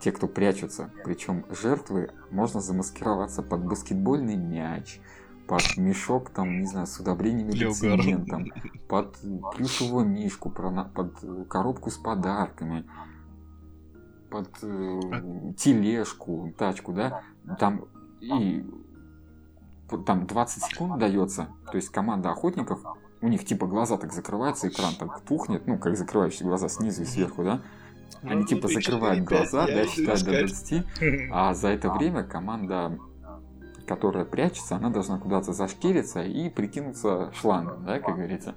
Те, кто прячутся. Причем жертвы можно замаскироваться под баскетбольный мяч, под мешок, там, не знаю, с удобрениями Для цементом, под плюшевого мишку, под коробку с подарками, под э, тележку, тачку, да, там и там 20 секунд дается, то есть команда охотников, у них типа глаза так закрываются, экран так тухнет, ну, как закрывающие глаза снизу и сверху, да? Они ну, типа закрывают глаза, да, считают до 20, а за это время команда которая прячется, она должна куда-то зашкериться и прикинуться шлангом, да, как говорится.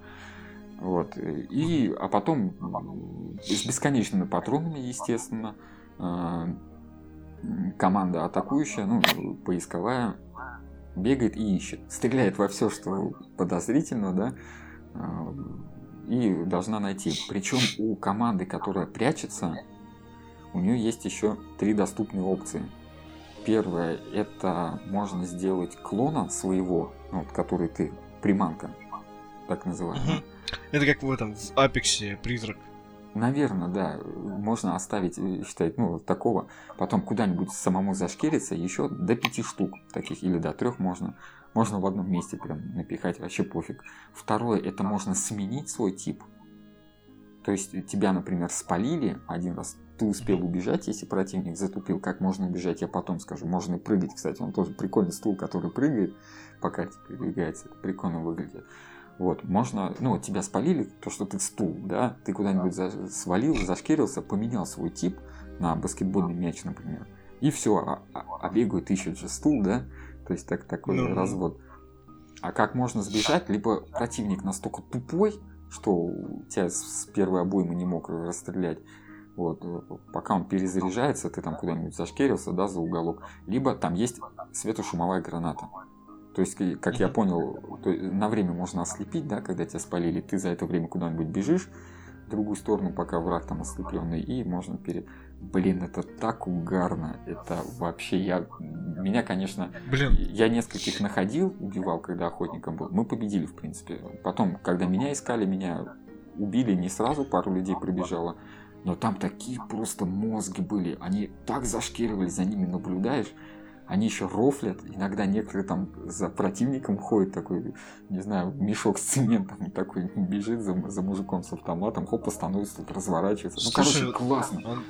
Вот. И, а потом с бесконечными патронами, естественно, а, команда атакующая, ну, поисковая, бегает и ищет. Стреляет во все, что подозрительно, да, а, и должна найти. Причем у команды, которая прячется, у нее есть еще три доступные опции – Первое, это можно сделать клона своего, ну, вот, который ты, приманка, так называемая. Это как в этом, в Апексе, призрак. Наверное, да. Можно оставить, э, считать, ну, такого. Потом куда-нибудь самому зашкериться еще до пяти штук таких, или до трех можно. Можно в одном месте прям напихать, вообще пофиг. Второе, это можно сменить свой тип. То есть тебя, например, спалили один раз, ты успел убежать, если противник затупил. Как можно убежать, я потом скажу. Можно и прыгать, кстати. Он тоже прикольный стул, который прыгает, пока передвигается. Это прикольно выглядит. Вот, можно, ну, тебя спалили, то, что ты стул, да, ты куда-нибудь за, свалил, зашкерился, поменял свой тип на баскетбольный мяч, например, и все, а, а, а бегают, ищут же стул, да, то есть так, такой ну, развод. А как можно сбежать, либо противник настолько тупой, что тебя с первой обоймы не мог расстрелять, вот, пока он перезаряжается, ты там куда-нибудь зашкерился, да, за уголок. Либо там есть светошумовая граната. То есть, как я понял, то, на время можно ослепить, да, когда тебя спалили, ты за это время куда-нибудь бежишь в другую сторону, пока враг там ослепленный, и можно пере... Блин, это так угарно, это вообще, я, меня, конечно, Блин. я нескольких находил, убивал, когда охотником был, мы победили, в принципе. Потом, когда меня искали, меня убили не сразу, пару людей прибежало, но там такие просто мозги были. Они так зашкеривали, за ними наблюдаешь. Они еще рофлят. Иногда некоторые там за противником ходят такой, не знаю, мешок с цементом такой бежит за, за мужиком с автоматом, хоп, становится тут разворачивается. Ну, короче, классно. Он...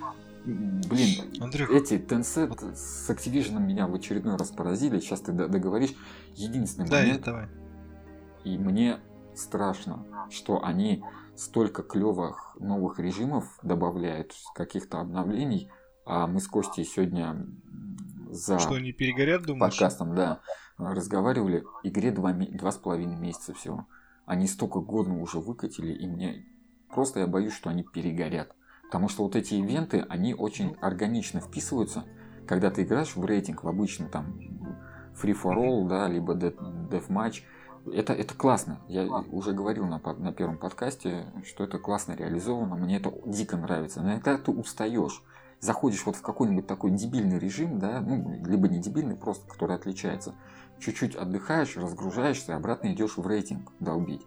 Блин, Андрюх, эти Tencent с Activision меня в очередной раз поразили. Сейчас ты договоришь. Единственный да, момент. Давай. И мне страшно, что они столько клевых новых режимов добавляют, каких-то обновлений, а мы с Костей сегодня за что они перегорят, думаешь? подкастом, да, разговаривали. Игре два, два с половиной месяца всего. Они столько годно уже выкатили, и мне просто я боюсь, что они перегорят. Потому что вот эти ивенты, они очень органично вписываются. Когда ты играешь в рейтинг, в обычный там free for all, да, либо death match, это, это классно. Я уже говорил на, на первом подкасте, что это классно реализовано. Мне это дико нравится. Но иногда ты устаешь. Заходишь вот в какой-нибудь такой дебильный режим, да, ну, либо не дебильный, просто который отличается. Чуть-чуть отдыхаешь, разгружаешься, и обратно идешь в рейтинг долбить.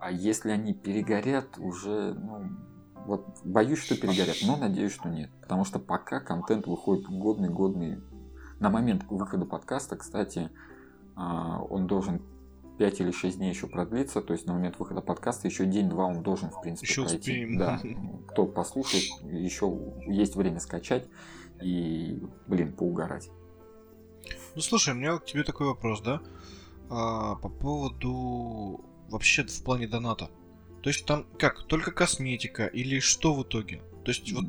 А если они перегорят, уже, ну, вот боюсь, что перегорят, но надеюсь, что нет. Потому что пока контент выходит годный, годный. На момент выхода подкаста, кстати, а, он должен 5 или 6 дней еще продлится, то есть на момент выхода подкаста еще день-два он должен, в принципе, еще пройти. Успеем. Да, кто послушает, еще есть время скачать и, блин, поугарать. Ну слушай, у меня к тебе такой вопрос, да? А, по поводу вообще в плане доната. То есть там как, только косметика или что в итоге? То есть вот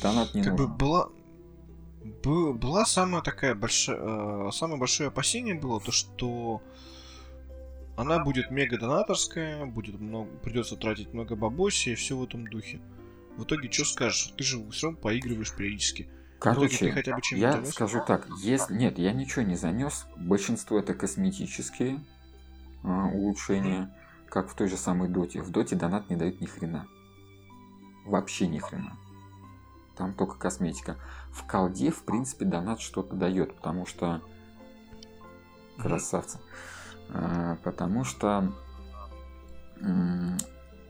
Донат не как нужен. бы была была самая такая большая, э, самое большое опасение было то, что она будет мега донаторская, будет много, придется тратить много бабоси и все в этом духе. В итоге, что скажешь? Ты же все равно поигрываешь периодически. Короче, хотя бы я занес? скажу так, если нет, я ничего не занес. Большинство это косметические э, улучшения, как в той же самой доте. В доте донат не дают ни хрена. Вообще ни хрена. Там только косметика. В колде, в принципе, донат что-то дает, потому что красавцы. А, потому что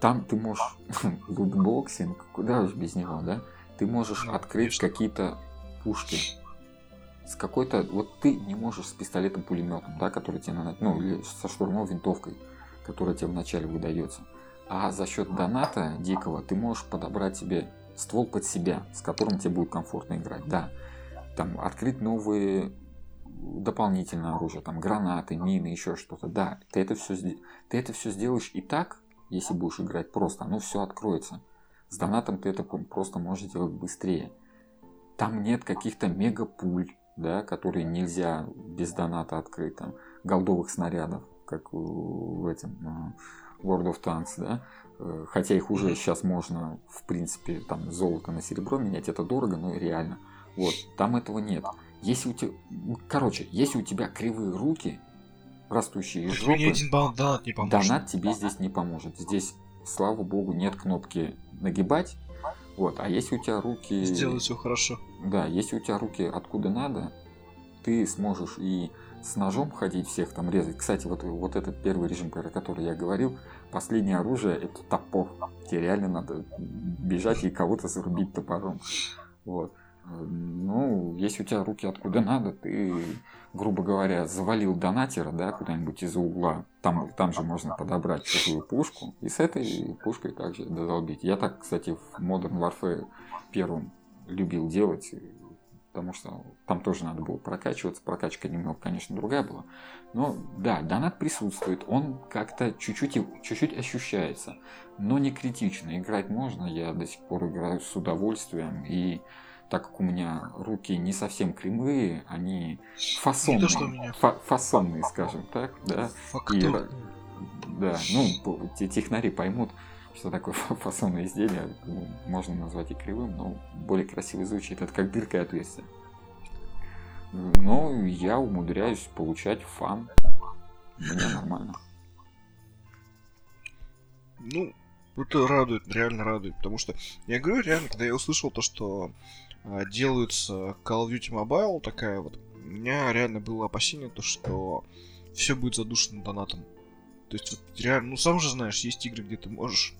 там ты можешь лутбоксинг, куда уж без него, да? Ты можешь ну, открыть какие-то пушки с какой-то, вот ты не можешь с пистолетом пулеметом, да, который тебе надо, ну или со штурмовой винтовкой, которая тебе вначале выдается. А за счет доната дикого ты можешь подобрать себе ствол под себя, с которым тебе будет комфортно играть. Да, там открыть новые дополнительное оружие, там гранаты, мины, еще что-то. Да, ты это все, ты это все сделаешь и так, если будешь играть просто, оно все откроется. С донатом ты это просто можешь делать быстрее. Там нет каких-то мегапуль, да, которые нельзя без доната открыть, там, голдовых снарядов, как в этом э, World of Tanks, да, э, хотя их уже сейчас можно, в принципе, там, золото на серебро менять, это дорого, но реально. Вот, там этого нет. Если у тебя, короче, если у тебя кривые руки, растущие из жопы, один донат не поможет. Донат тебе здесь не поможет. Здесь, слава богу, нет кнопки нагибать, вот, а если у тебя руки... Сделать все хорошо. Да, если у тебя руки откуда надо, ты сможешь и с ножом ходить, всех там резать. Кстати, вот, вот этот первый режим, про который я говорил, последнее оружие это топор. Тебе реально надо бежать и кого-то зарубить топором. Вот. Ну, если у тебя руки откуда надо, ты, грубо говоря, завалил донатера, да, куда-нибудь из-за угла, там, там же можно подобрать чужую пушку, и с этой пушкой также дозолбить. Я так, кстати, в Modern Warfare первым любил делать, потому что там тоже надо было прокачиваться. Прокачка немного, конечно, другая была. Но да, донат присутствует, он как-то чуть-чуть, чуть-чуть ощущается, но не критично. Играть можно, я до сих пор играю с удовольствием, и так как у меня руки не совсем кривые, они фасонные, то, меня... фа фасонные, скажем так, да. И, да, ну, те технари поймут, что такое фасонное изделие, ну, можно назвать и кривым, но более красиво звучит. Это как дырка и отверстие. Но я умудряюсь получать фан. Мне нормально. Ну, это радует, реально радует, потому что я говорю, реально, когда я услышал то, что а, делаются Call of Duty Mobile, такая вот, у меня реально было опасение, то, что все будет задушено донатом. То есть, вот, реально, ну сам же знаешь, есть игры, где ты можешь...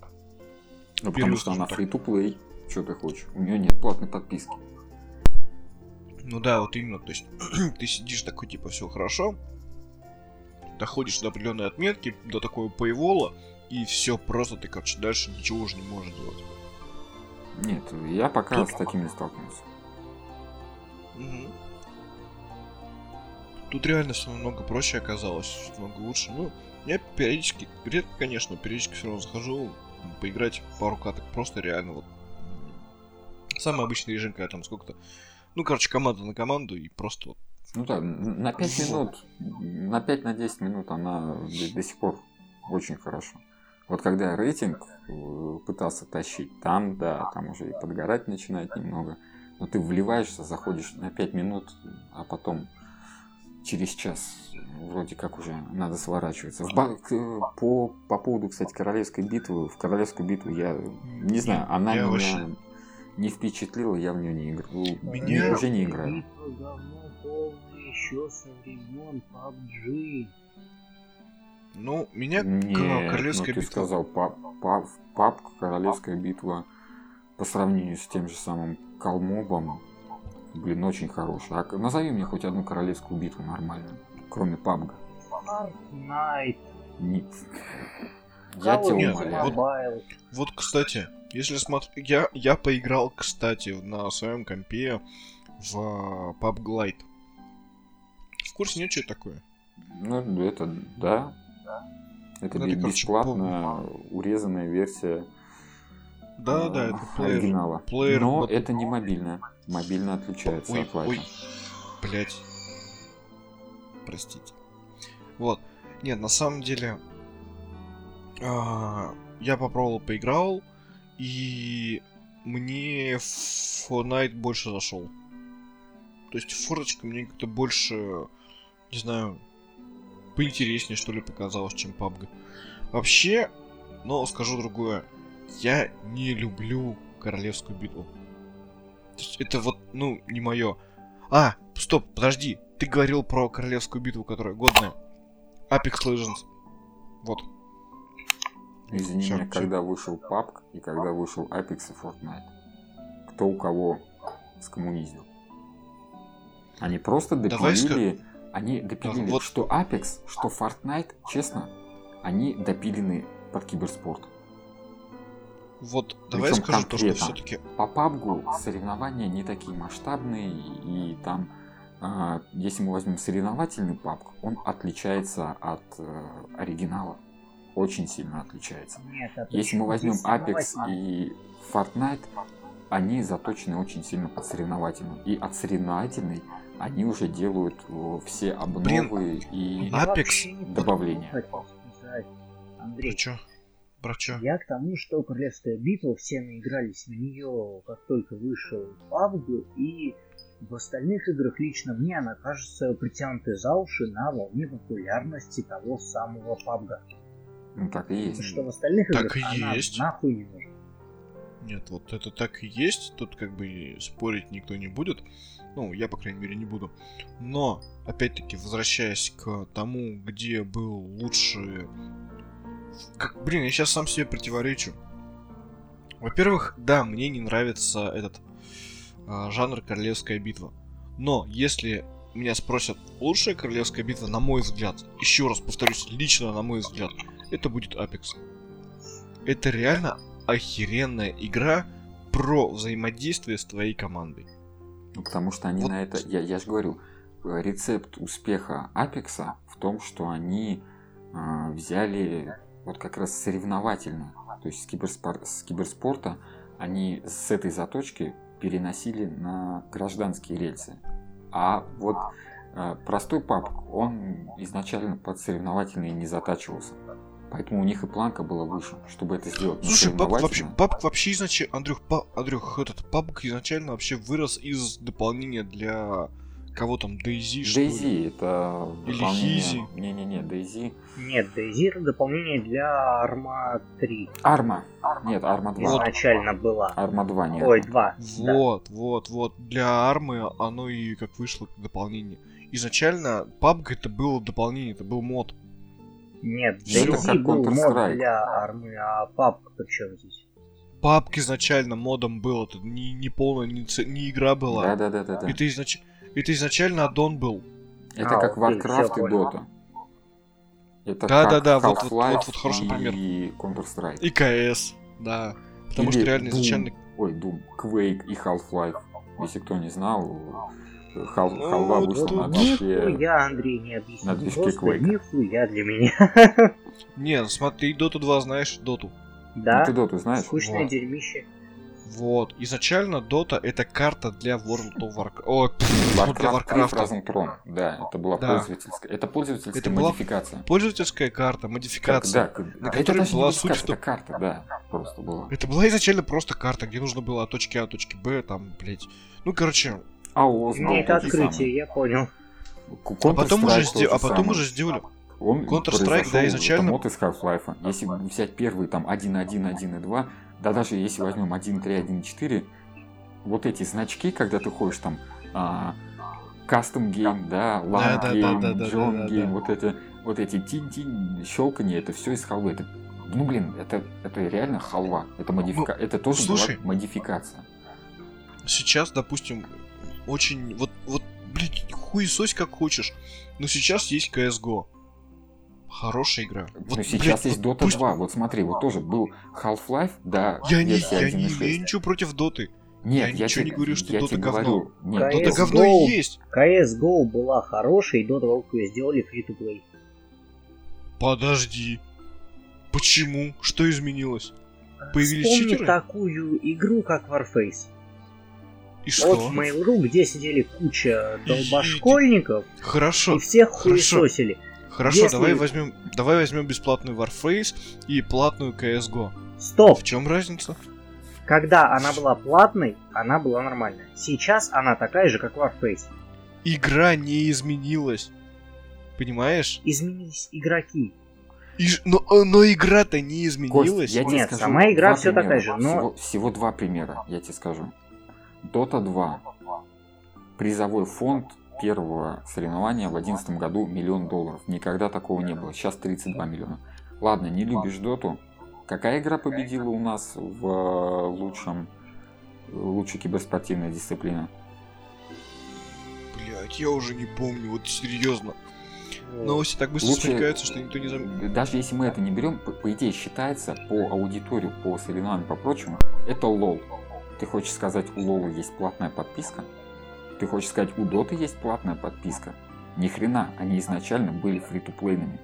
Ну, потому что она free-to-play. Что ты хочешь? У нее нет платной подписки. Ну да, вот именно, то есть ты сидишь такой, типа, все хорошо, доходишь до определенной отметки, до такого пейвола, и все, просто ты, короче, дальше ничего уже не можешь делать. Нет, я пока Тут... с таким не столкнулся. Угу. Тут реально все намного проще оказалось, намного лучше. Ну, я периодически, редко, конечно, периодически все равно захожу поиграть пару каток. Просто реально вот самый обычный режим, когда там сколько-то... Ну, короче, команда на команду и просто вот... Ну да, на 5 минут, на 5 на 10 минут она до, до сих пор очень хорошо. Вот когда рейтинг э, пытался тащить, там, да, там уже и подгорать начинает немного. Но ты вливаешься, заходишь на 5 минут, а потом через час вроде как уже надо сворачиваться. В ба- по, по поводу, кстати, королевской битвы, в королевскую битву я не знаю, она я меня вообще... не впечатлила, я в нее не играю. Меня... Уже не играю. Битва говно полное еще со времен PUBG. Ну, меня Нет, королевская ну, ты битва... сказал, пап, пап, пап, королевская битва по сравнению с тем же самым Калмобом, блин, очень хорошая. А назови мне хоть одну королевскую битву нормальную, кроме пабга. Fortnite. Нет. Я тебя умоляю. Вот, вот, кстати, если смотреть... Я, я поиграл, кстати, на своем компе в PUBG Lite. В курсе нет, что это такое? Ну, это, да, это ну, бесплатная урезанная версия да, да, это плеер, оригинала. Плеер, Но вот... это не мобильная. Мобильно отличается ой, от лайта. Ой, блять. Простите. Вот. Нет, на самом деле... А, я попробовал, поиграл, и мне Fortnite больше зашел. То есть форочка мне как-то больше, не знаю, поинтереснее, что ли, показалось, чем PUBG. Вообще, но скажу другое. Я не люблю королевскую битву. То есть это вот, ну, не мое. А, стоп, подожди. Ты говорил про королевскую битву, которая годная. Apex Legends. Вот. Извини меня, когда вышел PUBG и когда вышел Apex и Fortnite. Кто у кого скоммунизил? Они просто допилили они допилили, вот. что Apex, что Fortnite, честно, они допилены под киберспорт. Вот, давай Причем скажу то, что все-таки... По PUBG соревнования не такие масштабные, и там а, если мы возьмем соревновательный PUBG, он отличается от э, оригинала. Очень сильно отличается. Нет, если мы возьмем Apex и Fortnite, они заточены очень сильно под соревновательным. И от соревновательной они уже делают все обновы Блин, и Apex добавления. Андрей, чё? Про чё? Я к тому, что Королевская битва, все наигрались в нее, как только вышел PUBG, и в остальных играх лично мне она кажется притянутой за уши на волне популярности того самого PUBG. Ну так и есть. Что в остальных так играх и она есть. нахуй не нужна. Нет, вот это так и есть, тут как бы спорить никто не будет. Ну, я, по крайней мере, не буду. Но, опять-таки, возвращаясь к тому, где был лучше... Как, блин, я сейчас сам себе противоречу. Во-первых, да, мне не нравится этот э, жанр Королевская битва. Но, если меня спросят, лучшая Королевская битва, на мой взгляд, еще раз повторюсь, лично на мой взгляд, это будет Apex. Это реально охеренная игра про взаимодействие с твоей командой. Ну, потому что они вот. на это, я, я же говорю, рецепт успеха Апекса в том, что они э, взяли вот как раз соревновательно, то есть с, киберспор, с киберспорта они с этой заточки переносили на гражданские рельсы. А вот э, простой папк, он изначально под соревновательный не затачивался. Поэтому у них и планка была выше, чтобы это сделать. Слушай, папк вообще, папк вообще изначально, Андрюх, па, Андрюх, этот папк изначально вообще вырос из дополнения для кого там, Дейзи, что Дейзи, это Или Хизи. Не-не-не, Дейзи. Нет, Дейзи это дополнение для Арма 3. Арма. Нет, Арма 2. Изначально вот. была. Арма 2 нет. Ой, 2. Вот, да. вот, вот. Для Армы оно и как вышло дополнение. Изначально PUBG это было дополнение, это был мод. Нет, DayZ был мод для армы, а папка при чем здесь? Папк изначально модом был, это не, не полная, не, не игра была. Да, да, да, да. Это, изнач... это изначально аддон был. Это а, как Warcraft и Dota. Это да, да, да, вот, вот, вот, вот хороший и пример. И Counter-Strike. И CS, да. Потому Или что реально Doom. изначально... Ой, Doom, Quake и Half-Life. Если кто не знал, Хал, ну, халва вышла на движке... Нихуя, Андрей, не объяснил. На движке Quake. Нихуя для меня. Не, ну смотри, Доту 2 знаешь, Доту. Да. Ну, ты Доту знаешь? Скучное вот. дерьмище. Вот. Изначально Дота это карта для World of Warcraft. О, пфф, Warcraft, для Warcraft. Trон. Да, это была да. пользовательская. Это пользовательская это модификация. пользовательская карта, модификация. Как, да, на которой это была суть, что... Это карта, да, просто была. Это была изначально просто карта, где нужно было от точки А до точки Б, там, блять. Ну, короче, АО знал. Не, это открытие, я понял. А потом, уже, сде... а потом уже сделали. Он Counter-Strike, да, изначально... Вот из Half-Life. Если взять первый там 1.1, 1 и 2, да даже если возьмем 1.3, 1.4, вот эти значки, когда ты ходишь там а, Custom Game, да, Long да, Game, да, да, John да, да, Game, да. вот это, вот эти тинь-тинь, щелканье, это все из халвы. Это, ну блин, это, это реально халва. Это модифика... ну, это тоже слушай, была модификация. Сейчас, допустим, очень... Вот, вот, блядь, хуесось как хочешь. Но сейчас есть CSGO. Хорошая игра. Ну, вот, сейчас блядь, есть Dota пусть... 2. Вот смотри, вот тоже был Half-Life, да. Я не, я, не, я ничего против Доты. Нет, я, я ничего тебе, не говорю, что я Дота говно. Говорю, нет, Дота говно и есть. CSGO была хорошей, и Dota только сделали free-to-play. Подожди. Почему? Что изменилось? Появились Вспомни читеры? такую игру, как Warface. И что? Вот в Mail.ru, где сидели куча долбошкольников, Хорошо. и всех хуесосили. Хорошо, Если... давай возьмем, давай возьмем бесплатную Warface и платную CSGO. Стоп. В чем разница? Когда она была платной, она была нормальная. Сейчас она такая же, как Warface. Игра не изменилась. Понимаешь? Изменились игроки. И, но, э, но игра-то не изменилась. Кость, я Нет, скажу, сама игра все примера. такая же, но... Всего, всего два примера, я тебе скажу. Dota 2. Призовой фонд первого соревнования в 2011 году миллион долларов. Никогда такого не было. Сейчас 32 миллиона. Ладно, не любишь доту. Какая игра победила у нас в лучшем лучшей киберспортивной дисциплине? Блять, я уже не помню, вот серьезно. Новости так быстро Лучше, смекаются, что никто не заметит. Даже если мы это не берем, по, по идее считается по аудиторию, по соревнованиям, по прочему, это лол. Ты хочешь сказать, у Лолы есть платная подписка? Ты хочешь сказать, у Доты есть платная подписка? Ни хрена, они изначально были фри-то-плейными.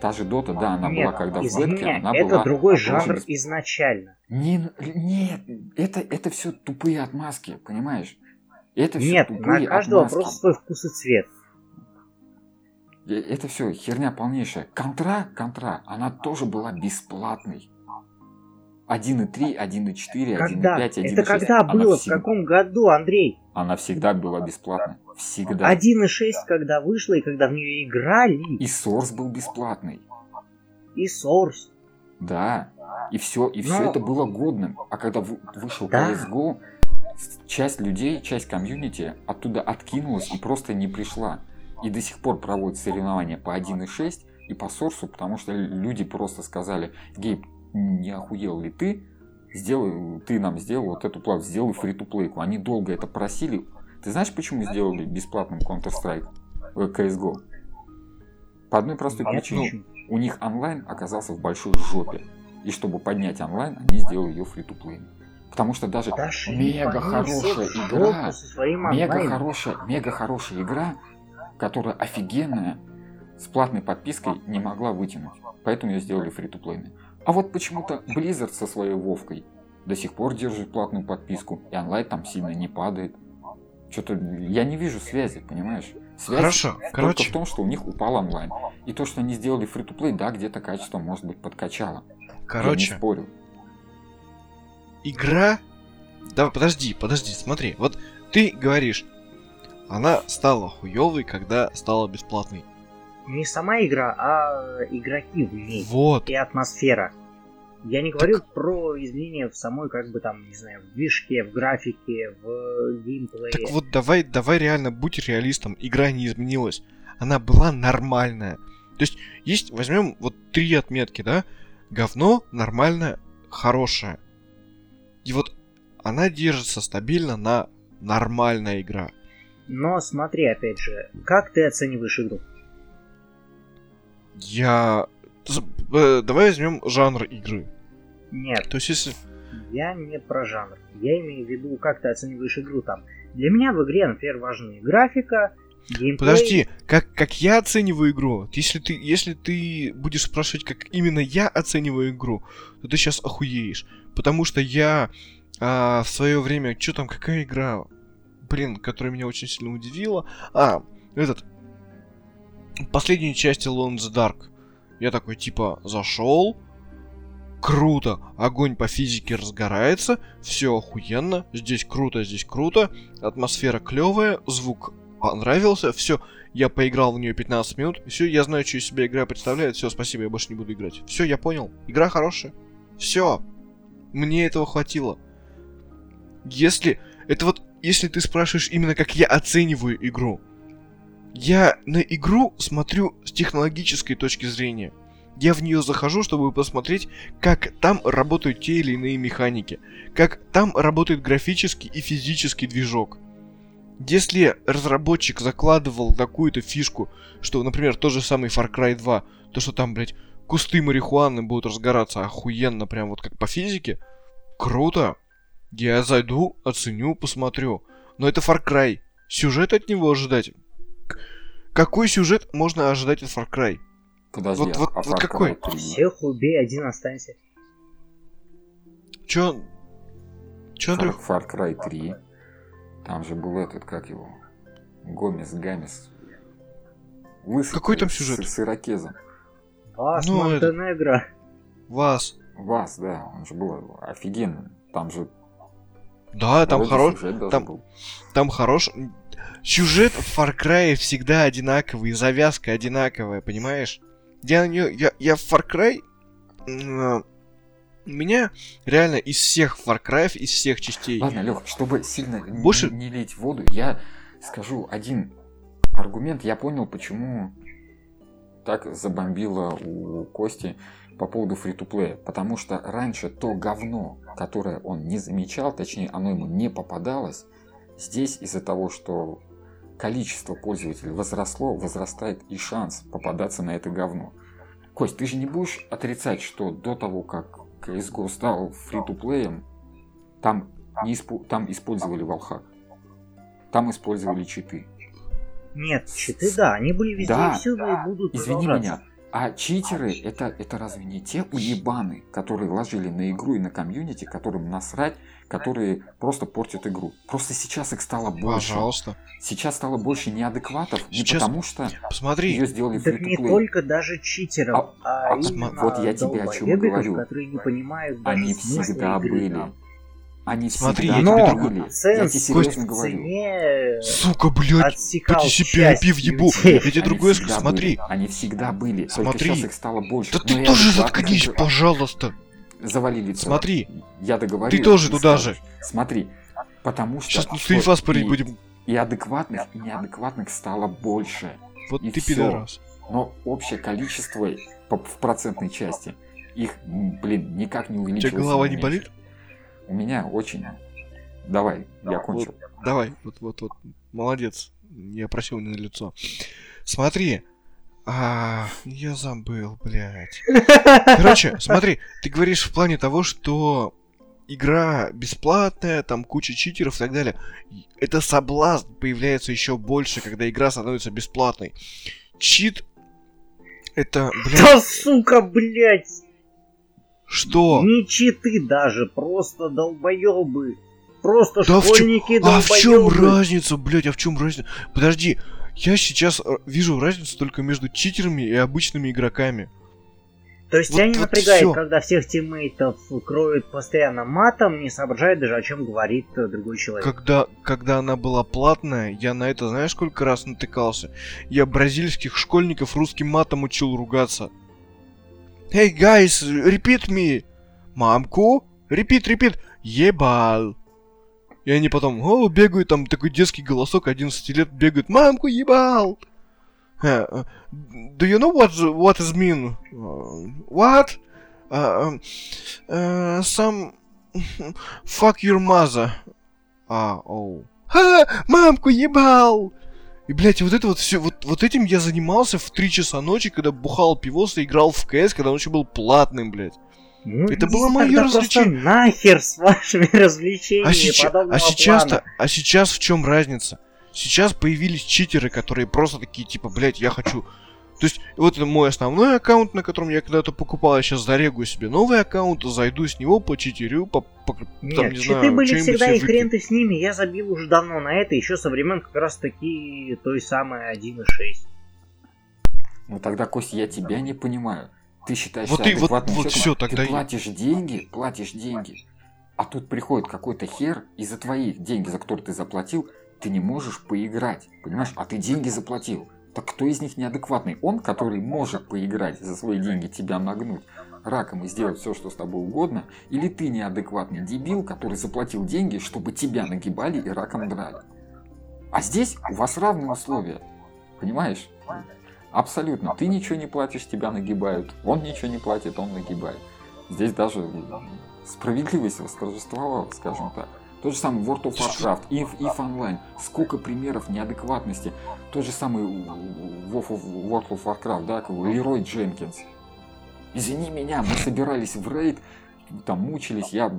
Та же Дота, да, она нет, была когда в бетке, она это была... Это другой жанр без... изначально. Не, нет, это, это все тупые отмазки, понимаешь? Это все нет, тупые на каждого отмазки. просто свой вкус и цвет. Э, это все херня полнейшая. Контра, контра, она тоже была бесплатной. 1.3, 1.4, 1.5, 1.6. Это когда было? В каком году, Андрей? Она всегда была бесплатной. Всегда. 1.6, когда вышла и когда в нее играли. И Source был бесплатный. И Source. Да. И все, и Но... все это было годным. А когда вышел да. CSGO, часть людей, часть комьюнити оттуда откинулась и просто не пришла. И до сих пор проводят соревнования по 1.6 и по Сорсу, потому что люди просто сказали, Гейб, не охуел ли ты? Сделай, ты нам сделал вот эту плату, сделай фри ту плейку. Они долго это просили. Ты знаешь, почему сделали бесплатным Counter-Strike, э, CSGO? По одной простой причине. У них онлайн оказался в большой жопе. И чтобы поднять онлайн, они сделали ее фри ту плей. Потому что даже да мега хорошая игра, мега хорошая, мега хорошая игра, которая офигенная, с платной подпиской не могла вытянуть. Поэтому ее сделали фри ту плейной. А вот почему-то Blizzard со своей Вовкой до сих пор держит платную подписку, и онлайн там сильно не падает. Что-то я не вижу связи, понимаешь? Связь Хорошо, только короче. в том, что у них упал онлайн. И то, что они сделали фри to play да, где-то качество, может быть, подкачало. Короче. Я не спорю. Игра... Да, подожди, подожди, смотри. Вот ты говоришь, она стала хуевой, когда стала бесплатной не сама игра, а игроки в ней. Вот. И атмосфера. Я не говорю так... про изменения в самой, как бы там, не знаю, в движке, в графике, в геймплее. Так вот, давай, давай реально будь реалистом. Игра не изменилась. Она была нормальная. То есть, есть, возьмем вот три отметки, да? Говно, нормальное, хорошее. И вот она держится стабильно на нормальная игра. Но смотри, опять же, как ты оцениваешь игру? Я... Э, давай возьмем жанр игры. Нет. То есть если... Я не про жанр. Я имею в виду, как ты оцениваешь игру там. Для меня в игре, например, важны графика, геймплей. Подожди, как, как я оцениваю игру? Если ты, если ты будешь спрашивать, как именно я оцениваю игру, то ты сейчас охуеешь. Потому что я а, в свое время... Что там, какая игра? Блин, которая меня очень сильно удивила. А, этот последней части Alone the Dark. Я такой, типа, зашел, круто, огонь по физике разгорается, все охуенно, здесь круто, здесь круто, атмосфера клевая, звук понравился, все, я поиграл в нее 15 минут, все, я знаю, что из себя игра представляет, все, спасибо, я больше не буду играть. Все, я понял, игра хорошая. Все, мне этого хватило. Если, это вот, если ты спрашиваешь именно, как я оцениваю игру, я на игру смотрю с технологической точки зрения. Я в нее захожу, чтобы посмотреть, как там работают те или иные механики, как там работает графический и физический движок. Если разработчик закладывал какую-то фишку, что, например, тот же самый Far Cry 2, то что там, блядь, кусты марихуаны будут разгораться охуенно, прям вот как по физике, круто. Я зайду, оценю, посмотрю. Но это Far Cry. Сюжет от него ожидать какой сюжет можно ожидать от Far Cry? Подожди, вот, вот, а вот какой? Всех убей, один останься. Чё? Чё, Far, Андрюх? Far Cry 3. Там же был этот, как его? Гомес, Гамес. Лысый. Какой там сюжет? С, с ирокезом. Вас, ну, Монтенегро. Это... Вас. Вас, да. Он же был офигенный. Там же... Да, там хорош... Там, там хорош... Сюжет в Far Cry всегда одинаковый, завязка одинаковая, понимаешь? Я, я, я в Far Cry... Э, меня реально из всех Far Cry, из всех частей... Ладно, Лех, чтобы сильно Больше... не, не лить воду, я скажу один аргумент. Я понял, почему так забомбило у Кости по поводу фри to play Потому что раньше то говно, которое он не замечал, точнее оно ему не попадалось, здесь из-за того, что количество пользователей возросло, возрастает и шанс попадаться на это говно. Кость, ты же не будешь отрицать, что до того, как CSGO стал фри-то-плеем, там, не исп... там использовали волхак. Там использовали читы. Нет, читы, да, они были везде да, и всюду и будут Извини меня, а читеры это, это разве не те уебаны, которые вложили на игру и на комьюнити, которым насрать, которые просто портят игру? Просто сейчас их стало больше. Пожалуйста. Сейчас стало больше неадекватов, сейчас... не потому что Посмотри. ее сделали Так не только даже читеров, а, а, а именно вот я тебе о чем говорю. которые не понимают Они всегда игры, были. Там. Они Смотри, я тебе другой. Я тебе серьезно говорю. Сука, блядь, поти себе пив ебу. Я тебе другое скажу, смотри. Они всегда были, смотри. только сейчас их стало больше. Да ты тоже заткнись, пожалуйста. Завалили Смотри. Я договорю. Ты тоже туда же. Смотри, потому что... Сейчас мы вас спорить будем. И адекватных, и неадекватных стало больше. Вот и ты всё. пидорас. Но общее количество в процентной части их, блин, никак не У увеличилось. тебя голова не болит? У меня очень. Давай, я кончил. Вот, давай, вот, вот, вот. Молодец. Я просил не на лицо. Смотри. А, я забыл, блядь. Короче, смотри, ты говоришь в плане того, что игра бесплатная, там куча читеров и так далее. Это соблазн появляется еще больше, когда игра становится бесплатной. Чит это, блядь... Да сука, блядь! Что? Не читы даже, просто долбоебы. Просто Да в чё- школьники А в чем долбоебы. разница, блядь, а в чем разница? Подожди, я сейчас э, вижу разницу только между читерами и обычными игроками. То есть Вот- тебя не вот напрягает, всё. когда всех тиммейтов кроют постоянно матом, не соображает даже, о чем говорит э, другой человек. Когда, когда она была платная, я на это знаешь сколько раз натыкался? Я бразильских школьников русским матом учил ругаться. Hey guys, repeat me. Мамку? Repeat, repeat. Ебал. И они потом, о, бегают, там такой детский голосок, 11 лет бегают, мамку ебал. Э, э, Do you know what what is mean? Uh, What? Uh, uh, some fuck your mother. А, оу. Ха, мамку ебал! И, блядь, вот это вот все, вот, вот этим я занимался в 3 часа ночи, когда бухал пивос и играл в КС, когда он еще был платным, блядь. Ну, это было просто развлечение. нахер с вашими развлечениями А, подобного а сейчас-то, а сейчас в чем разница? Сейчас появились читеры, которые просто такие, типа, блядь, я хочу... То есть, вот это мой основной аккаунт, на котором я когда-то покупал, я сейчас зарегаю себе новый аккаунт, зайду с него, почитерю, по, по- там, Нет, не читы знаю, были всегда, и хрен ты с ними. Я забил уже давно на это, еще со времен как раз таки той самой 1.6. Ну тогда, Костя, я тебя не понимаю. Ты считаешь Вот себя и вот- адекватным вот всё, тогда ты платишь деньги, платишь деньги, а тут приходит какой-то хер, и за твои деньги, за которые ты заплатил, ты не можешь поиграть, понимаешь? А ты деньги заплатил. Так кто из них неадекватный? Он, который может поиграть за свои деньги, тебя нагнуть раком и сделать все, что с тобой угодно, или ты неадекватный дебил, который заплатил деньги, чтобы тебя нагибали и раком драли. А здесь у вас равные условия, понимаешь? Абсолютно. Ты ничего не платишь, тебя нагибают. Он ничего не платит, он нагибает. Здесь даже справедливость восторжествовала, скажем так. То же самое World of Warcraft, If, If Online. Сколько примеров неадекватности. Тот же самый World of, Warcraft, да, Лерой Дженкинс. Извини меня, мы собирались в рейд, там мучились, я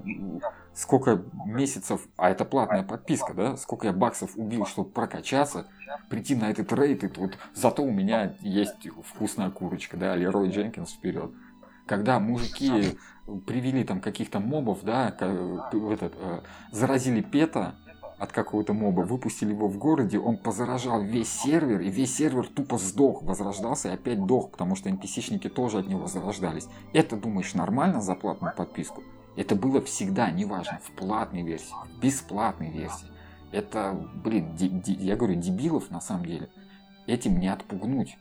сколько месяцев, а это платная подписка, да, сколько я баксов убил, чтобы прокачаться, прийти на этот рейд, и вот зато у меня есть вкусная курочка, да, Лерой Дженкинс вперед. Когда мужики привели там каких-то мобов, да, в этот, э, заразили пета от какого-то моба, выпустили его в городе, он позаражал весь сервер, и весь сервер тупо сдох, возрождался и опять дох, потому что NPC-шники тоже от него зарождались. Это, думаешь, нормально за платную подписку? Это было всегда, неважно, в платной версии, в бесплатной версии. Это, блин, де- де- я говорю, дебилов на самом деле. Этим не отпугнуть.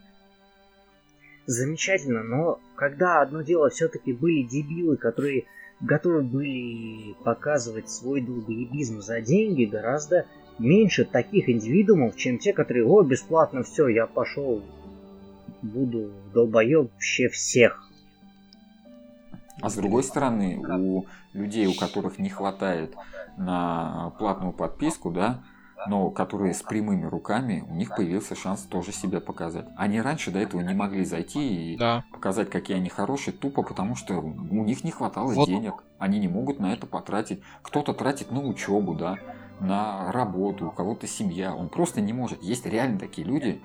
Замечательно, но когда одно дело все-таки были дебилы, которые готовы были показывать свой долбоебизм за деньги, гораздо меньше таких индивидуумов, чем те, которые, о, бесплатно все, я пошел, буду долбоеб вообще всех. А с другой стороны, у людей, у которых не хватает на платную подписку, да, но которые с прямыми руками, у них появился шанс тоже себя показать. Они раньше до этого не могли зайти и Да. показать, какие они хорошие, тупо потому что у них не хватало Вот. денег. Они не могут на это потратить. Кто-то тратит на учебу, да. на работу, у кого-то семья, он просто не может. Есть реально такие люди,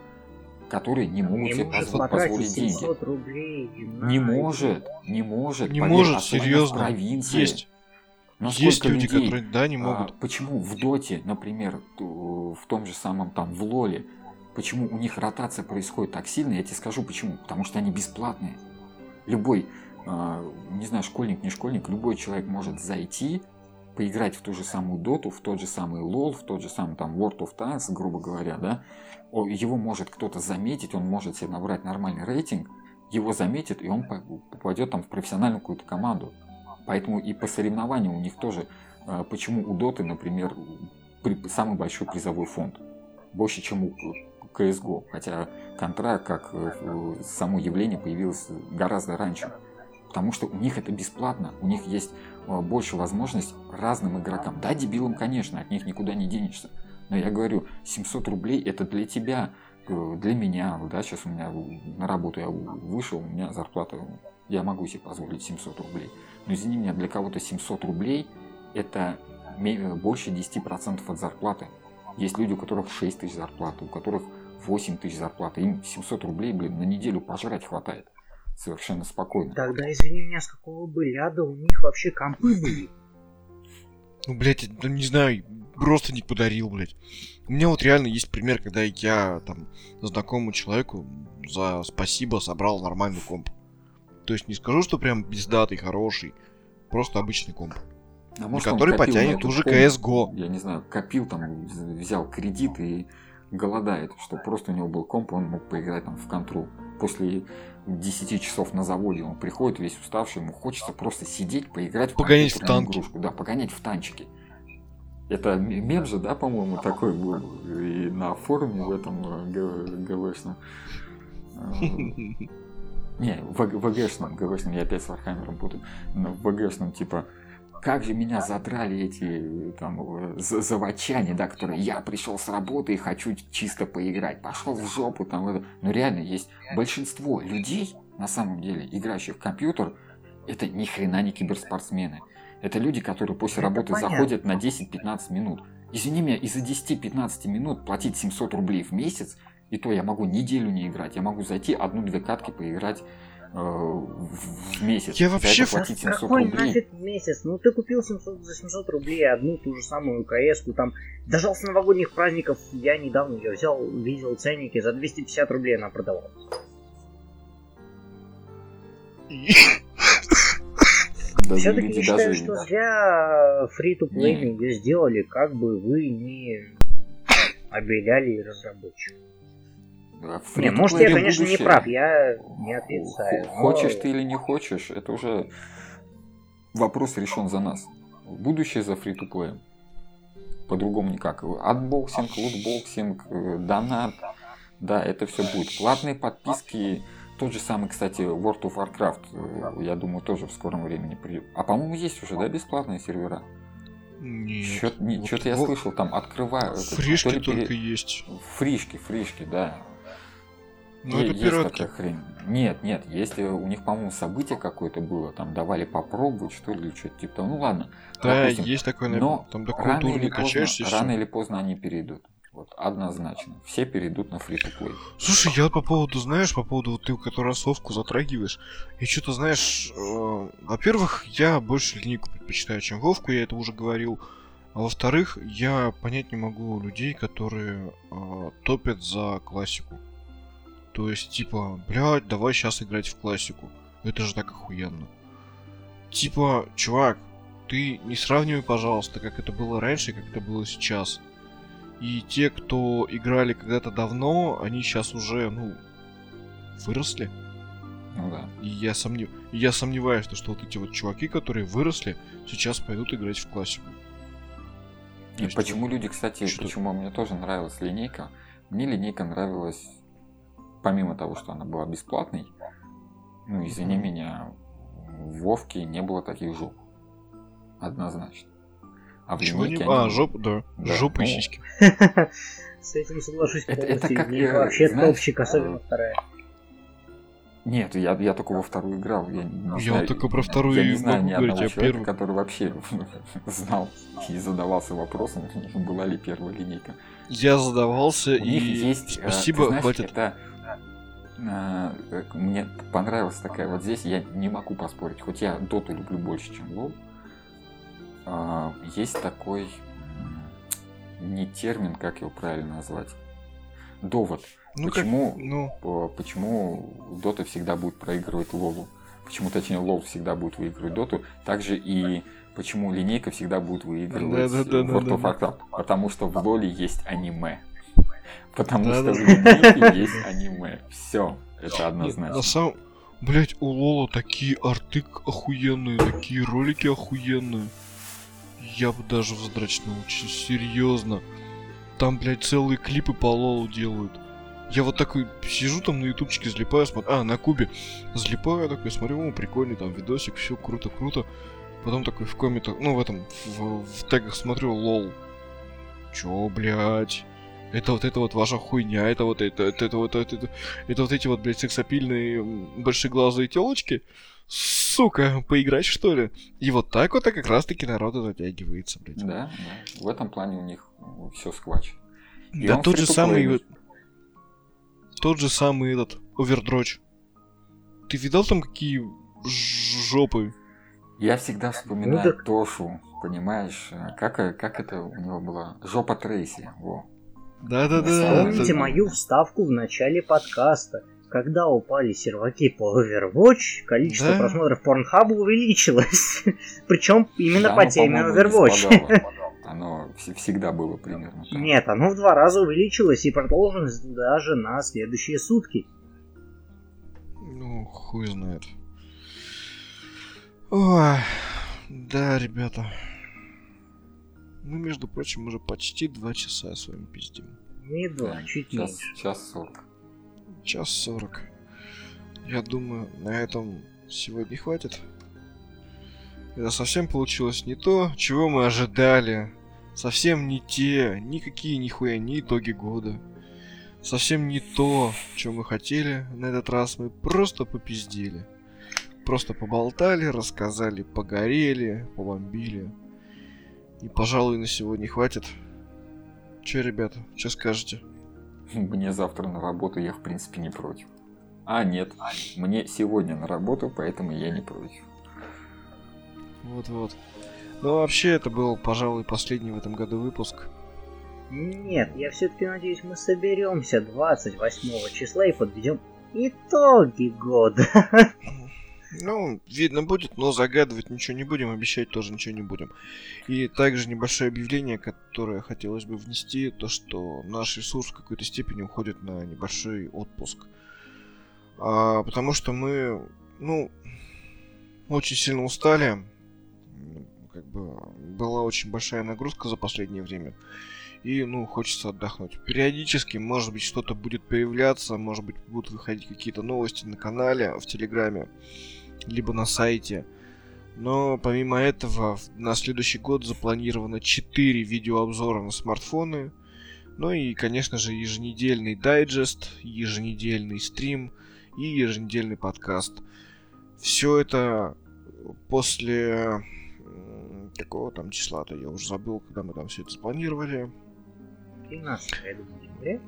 которые не могут не себе позволить деньги. Рублей не может, не может. Не поверь, может, серьезно. Провинции. Есть. Насколько Есть люди, людей, которые, да, не а, могут. почему в Доте, например, в том же самом там в Лоле, почему у них ротация происходит так сильно, я тебе скажу почему. Потому что они бесплатные. Любой, а, не знаю, школьник, не школьник, любой человек может зайти, поиграть в ту же самую Доту, в тот же самый Лол, в тот же самый там World of Tanks, грубо говоря, да, его может кто-то заметить, он может себе набрать нормальный рейтинг, его заметит, и он по- попадет там в профессиональную какую-то команду. Поэтому и по соревнованиям у них тоже, э, почему у Доты, например, при- самый большой призовой фонд, больше, чем у CSGO, хотя контра как э, само явление появилось гораздо раньше. Потому что у них это бесплатно, у них есть э, больше возможность разным игрокам. Да, дебилам, конечно, от них никуда не денешься. Но я говорю, 700 рублей это для тебя, э, для меня. Да, сейчас у меня на работу я вышел, у меня зарплата, я могу себе позволить 700 рублей. Но извини меня, для кого-то 700 рублей это больше 10% от зарплаты. Есть люди, у которых 6 тысяч зарплаты, у которых 8 тысяч зарплаты. Им 700 рублей, блин, на неделю пожрать хватает. Совершенно спокойно. Тогда, извини меня, с какого бы ляда у них вообще компы были? Ну, блядь, ну не знаю, просто не подарил, блядь. У меня вот реально есть пример, когда я там знакомому человеку за спасибо собрал нормальный комп. То есть не скажу, что прям бездатый, хороший, просто обычный комп. А может, который копил потянет уже комп, CSGO. Я не знаю, копил там, взял кредит и голодает, что просто у него был комп, он мог поиграть там в контру. После 10 часов на заводе он приходит весь уставший, ему хочется просто сидеть, поиграть в Погонять в танки. игрушку. Да, погонять в танчики. Это мем же, да, по-моему, такой был и на форуме в этом э, ГВшном. Не, в ВГшном, ГВшном, я опять с Вархаммером путаю. Но в ВГшном, типа, как же меня задрали эти там э, за- заводчане, да, которые я пришел с работы и хочу чисто поиграть, пошел в жопу там. это». Но реально есть большинство людей, на самом деле, играющих в компьютер, это ни хрена не киберспортсмены. Это люди, которые после Это работы понятно. заходят на 10-15 минут. Извини меня, из-за 10-15 минут платить 700 рублей в месяц, и то я могу неделю не играть. Я могу зайти одну-две катки поиграть э, в, месяц. Я За вообще это платить 700 Какой рублей. нафиг месяц? Ну ты купил 700, за 700 рублей одну ту же самую КС, там дождался новогодних праздников, я недавно ее взял, видел ценники, за 250 рублей она продавалась. Все-таки я считаю, даже- что зря free Не. ее сделали, как бы вы не обеляли разработчиков. Да, в Не, может я, конечно, не будущее. прав, я не отрицаю. но- Хочешь ты или не хочешь, это уже вопрос решен за нас. Будущее за free to По-другому никак. Отбоксинг, лутбоксинг, э, донат. Да, это все будет. Платные подписки. Тот же самый, кстати, World of Warcraft, э, я думаю, тоже в скором времени придет. А по-моему, есть уже, да, бесплатные сервера? Нет. Что-то Вот я во- слышал, там открывают. Фришки то ли пере- только есть. Фришки, фришки, да. Ну это есть пиратки. такая хрень. Нет, нет, если у них, по-моему, событие какое-то было, там давали попробовать, что ли, что-то типа того. Ну ладно. Да, допустим. есть такое, Но там до Рано или, и поздно, рано или поздно они перейдут. Вот, однозначно. Все перейдут на фри плей Слушай, я по поводу, знаешь, по поводу вот ты раз совку затрагиваешь, я что-то, знаешь, э, во-первых, я больше линейку предпочитаю, чем Вовку, я это уже говорил. А во-вторых, я понять не могу людей, которые э, топят за классику. То есть, типа, блядь, давай сейчас играть в классику. Это же так охуенно. Типа, чувак, ты не сравнивай, пожалуйста, как это было раньше и как это было сейчас. И те, кто играли когда-то давно, они сейчас уже, ну, выросли. Ну да. И я, сомнев... и я сомневаюсь, что, вот эти вот чуваки, которые выросли, сейчас пойдут играть в классику. И есть, почему люди, кстати, почему мне тоже нравилась линейка? Мне линейка нравилась, помимо того, что она была бесплатной, ну, извини меня, в Вовке не было таких жоп. Однозначно. А в Чего не... линейке А, они- жопа, да. Да, Жопа и ну, сиськи. С этим соглашусь Это- полностью. это как, И вообще знаешь, топчик, особенно вторая. Нет, я, я только во вторую играл. Я, не я знаю, только про вторую Я не знаю ни одного говорить, человека, первый... который вообще знал и задавался вопросом, была ли первая линейка. Я задавался, У и них есть, э, спасибо, знаешь, хватит. Это, а, мне понравилась такая вот здесь, я не могу поспорить, хоть я доту люблю больше, чем лол. А, есть такой не термин, как его правильно назвать, довод. Ну, почему, как, ну... почему Дота всегда будет проигрывать Лолу? Почему, точнее, Лол всегда будет выигрывать Доту? Также и почему линейка всегда будет выигрывать да, да, да, World of Warcraft? Потому что в Лоле есть аниме. Потому да, что да. в линейке есть аниме. Все, это однозначно. На самом... Блять, у Лола такие арты охуенные, такие ролики охуенные. Я бы даже вздрачнул, очень серьезно. Там, блядь, целые клипы по Лолу делают. Я вот такой сижу там на ютубчике, залипаю, смотрю, а, на кубе, залипаю, такой смотрю, о, прикольный там видосик, все круто-круто. Потом такой в комментах, ну, в этом, в, в тегах смотрю, лол. Чё, блядь? Это вот это вот ваша хуйня, это вот это, это, это вот это, это, это вот эти вот, блядь, сексапильные большеглазые телочки. Сука, поиграть что ли? И вот так вот как раз таки народ затягивается, блядь. Да, да. В этом плане у них все схвачено. И да тот же самый тот же самый этот овердроч. Ты видал там какие жопы? Я всегда вспоминаю ну, так... Тошу, понимаешь? Как, как это у него было? Жопа Трейси. Во. Да-да-да. Помните мою вставку в начале подкаста? Когда упали серваки по Overwatch, количество да? просмотров Pornhub увеличилось. Причем именно да, по ну, теме Overwatch. Оно всегда было примерно так. Нет, оно в два раза увеличилось и продолжилось даже на следующие сутки. Ну, хуй знает. Ой, да, ребята. Мы, между прочим, уже почти два часа с вами пиздим. Не два, да, чуть час, меньше. Час сорок. Час сорок. Я думаю, на этом сегодня хватит. Это совсем получилось не то, чего мы ожидали. Совсем не те, никакие нихуя не итоги года. Совсем не то, что мы хотели на этот раз. Мы просто попиздили. Просто поболтали, рассказали, погорели, побомбили. И, пожалуй, на сегодня хватит. Че, ребята, что скажете? Мне завтра на работу, я в принципе не против. А, нет, мне сегодня на работу, поэтому я не против. Вот-вот. Ну, вообще, это был, пожалуй, последний в этом году выпуск. Нет, я все-таки надеюсь, мы соберемся 28 числа и подведем итоги года. Ну, видно будет, но загадывать ничего не будем, обещать тоже ничего не будем. И также небольшое объявление, которое хотелось бы внести, то что наш ресурс в какой-то степени уходит на небольшой отпуск. А, потому что мы, ну, очень сильно устали, как бы была очень большая нагрузка за последнее время. И, ну, хочется отдохнуть. Периодически, может быть, что-то будет появляться, может быть, будут выходить какие-то новости на канале, в Телеграме, либо на сайте. Но помимо этого, на следующий год запланировано 4 видеообзора на смартфоны. Ну и, конечно же, еженедельный дайджест, еженедельный стрим и еженедельный подкаст. Все это после какого там числа-то, я уже забыл, когда мы там все это спланировали. 13 января?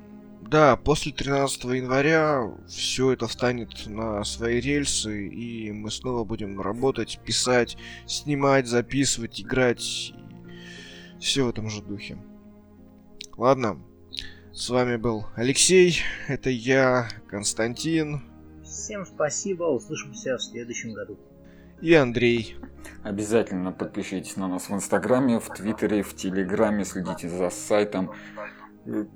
Да, после 13 января все это встанет на свои рельсы, и мы снова будем работать, писать, снимать, записывать, играть. Все в этом же духе. Ладно, с вами был Алексей, это я, Константин. Всем спасибо, услышимся в следующем году и Андрей. Обязательно подпишитесь на нас в Инстаграме, в Твиттере, в Телеграме, следите за сайтом.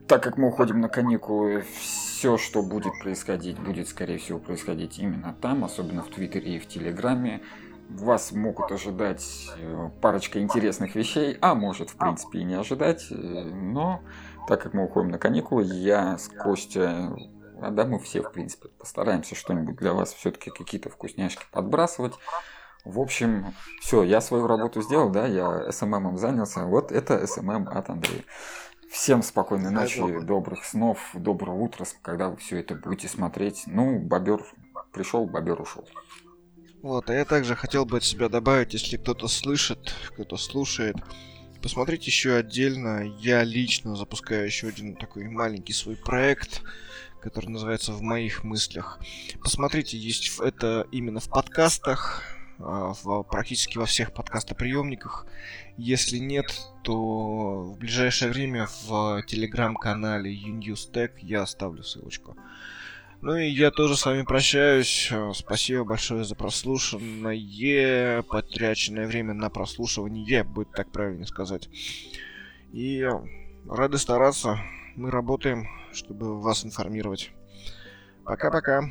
Так как мы уходим на каникулы, все, что будет происходить, будет, скорее всего, происходить именно там, особенно в Твиттере и в Телеграме. Вас могут ожидать э, парочка интересных вещей, а может, в принципе, и не ожидать. Э, но так как мы уходим на каникулы, я с Костя а да, мы все, в принципе, постараемся что-нибудь для вас все-таки какие-то вкусняшки подбрасывать. В общем, все, я свою работу сделал, да, я СММом занялся. Вот это СММ от Андрея. Всем спокойной ночи, добрых снов, доброго утра, когда вы все это будете смотреть. Ну, бобер пришел, бобер ушел. Вот, а я также хотел бы от себя добавить, если кто-то слышит, кто-то слушает, посмотрите еще отдельно. Я лично запускаю еще один такой маленький свой проект, который называется «В моих мыслях». Посмотрите, есть это именно в подкастах, в, практически во всех подкастоприемниках. Если нет, то в ближайшее время в телеграм-канале UNewsTech я оставлю ссылочку. Ну и я тоже с вами прощаюсь. Спасибо большое за прослушанное, потраченное время на прослушивание, будет так правильно сказать. И рады стараться. Мы работаем, чтобы вас информировать. Пока-пока.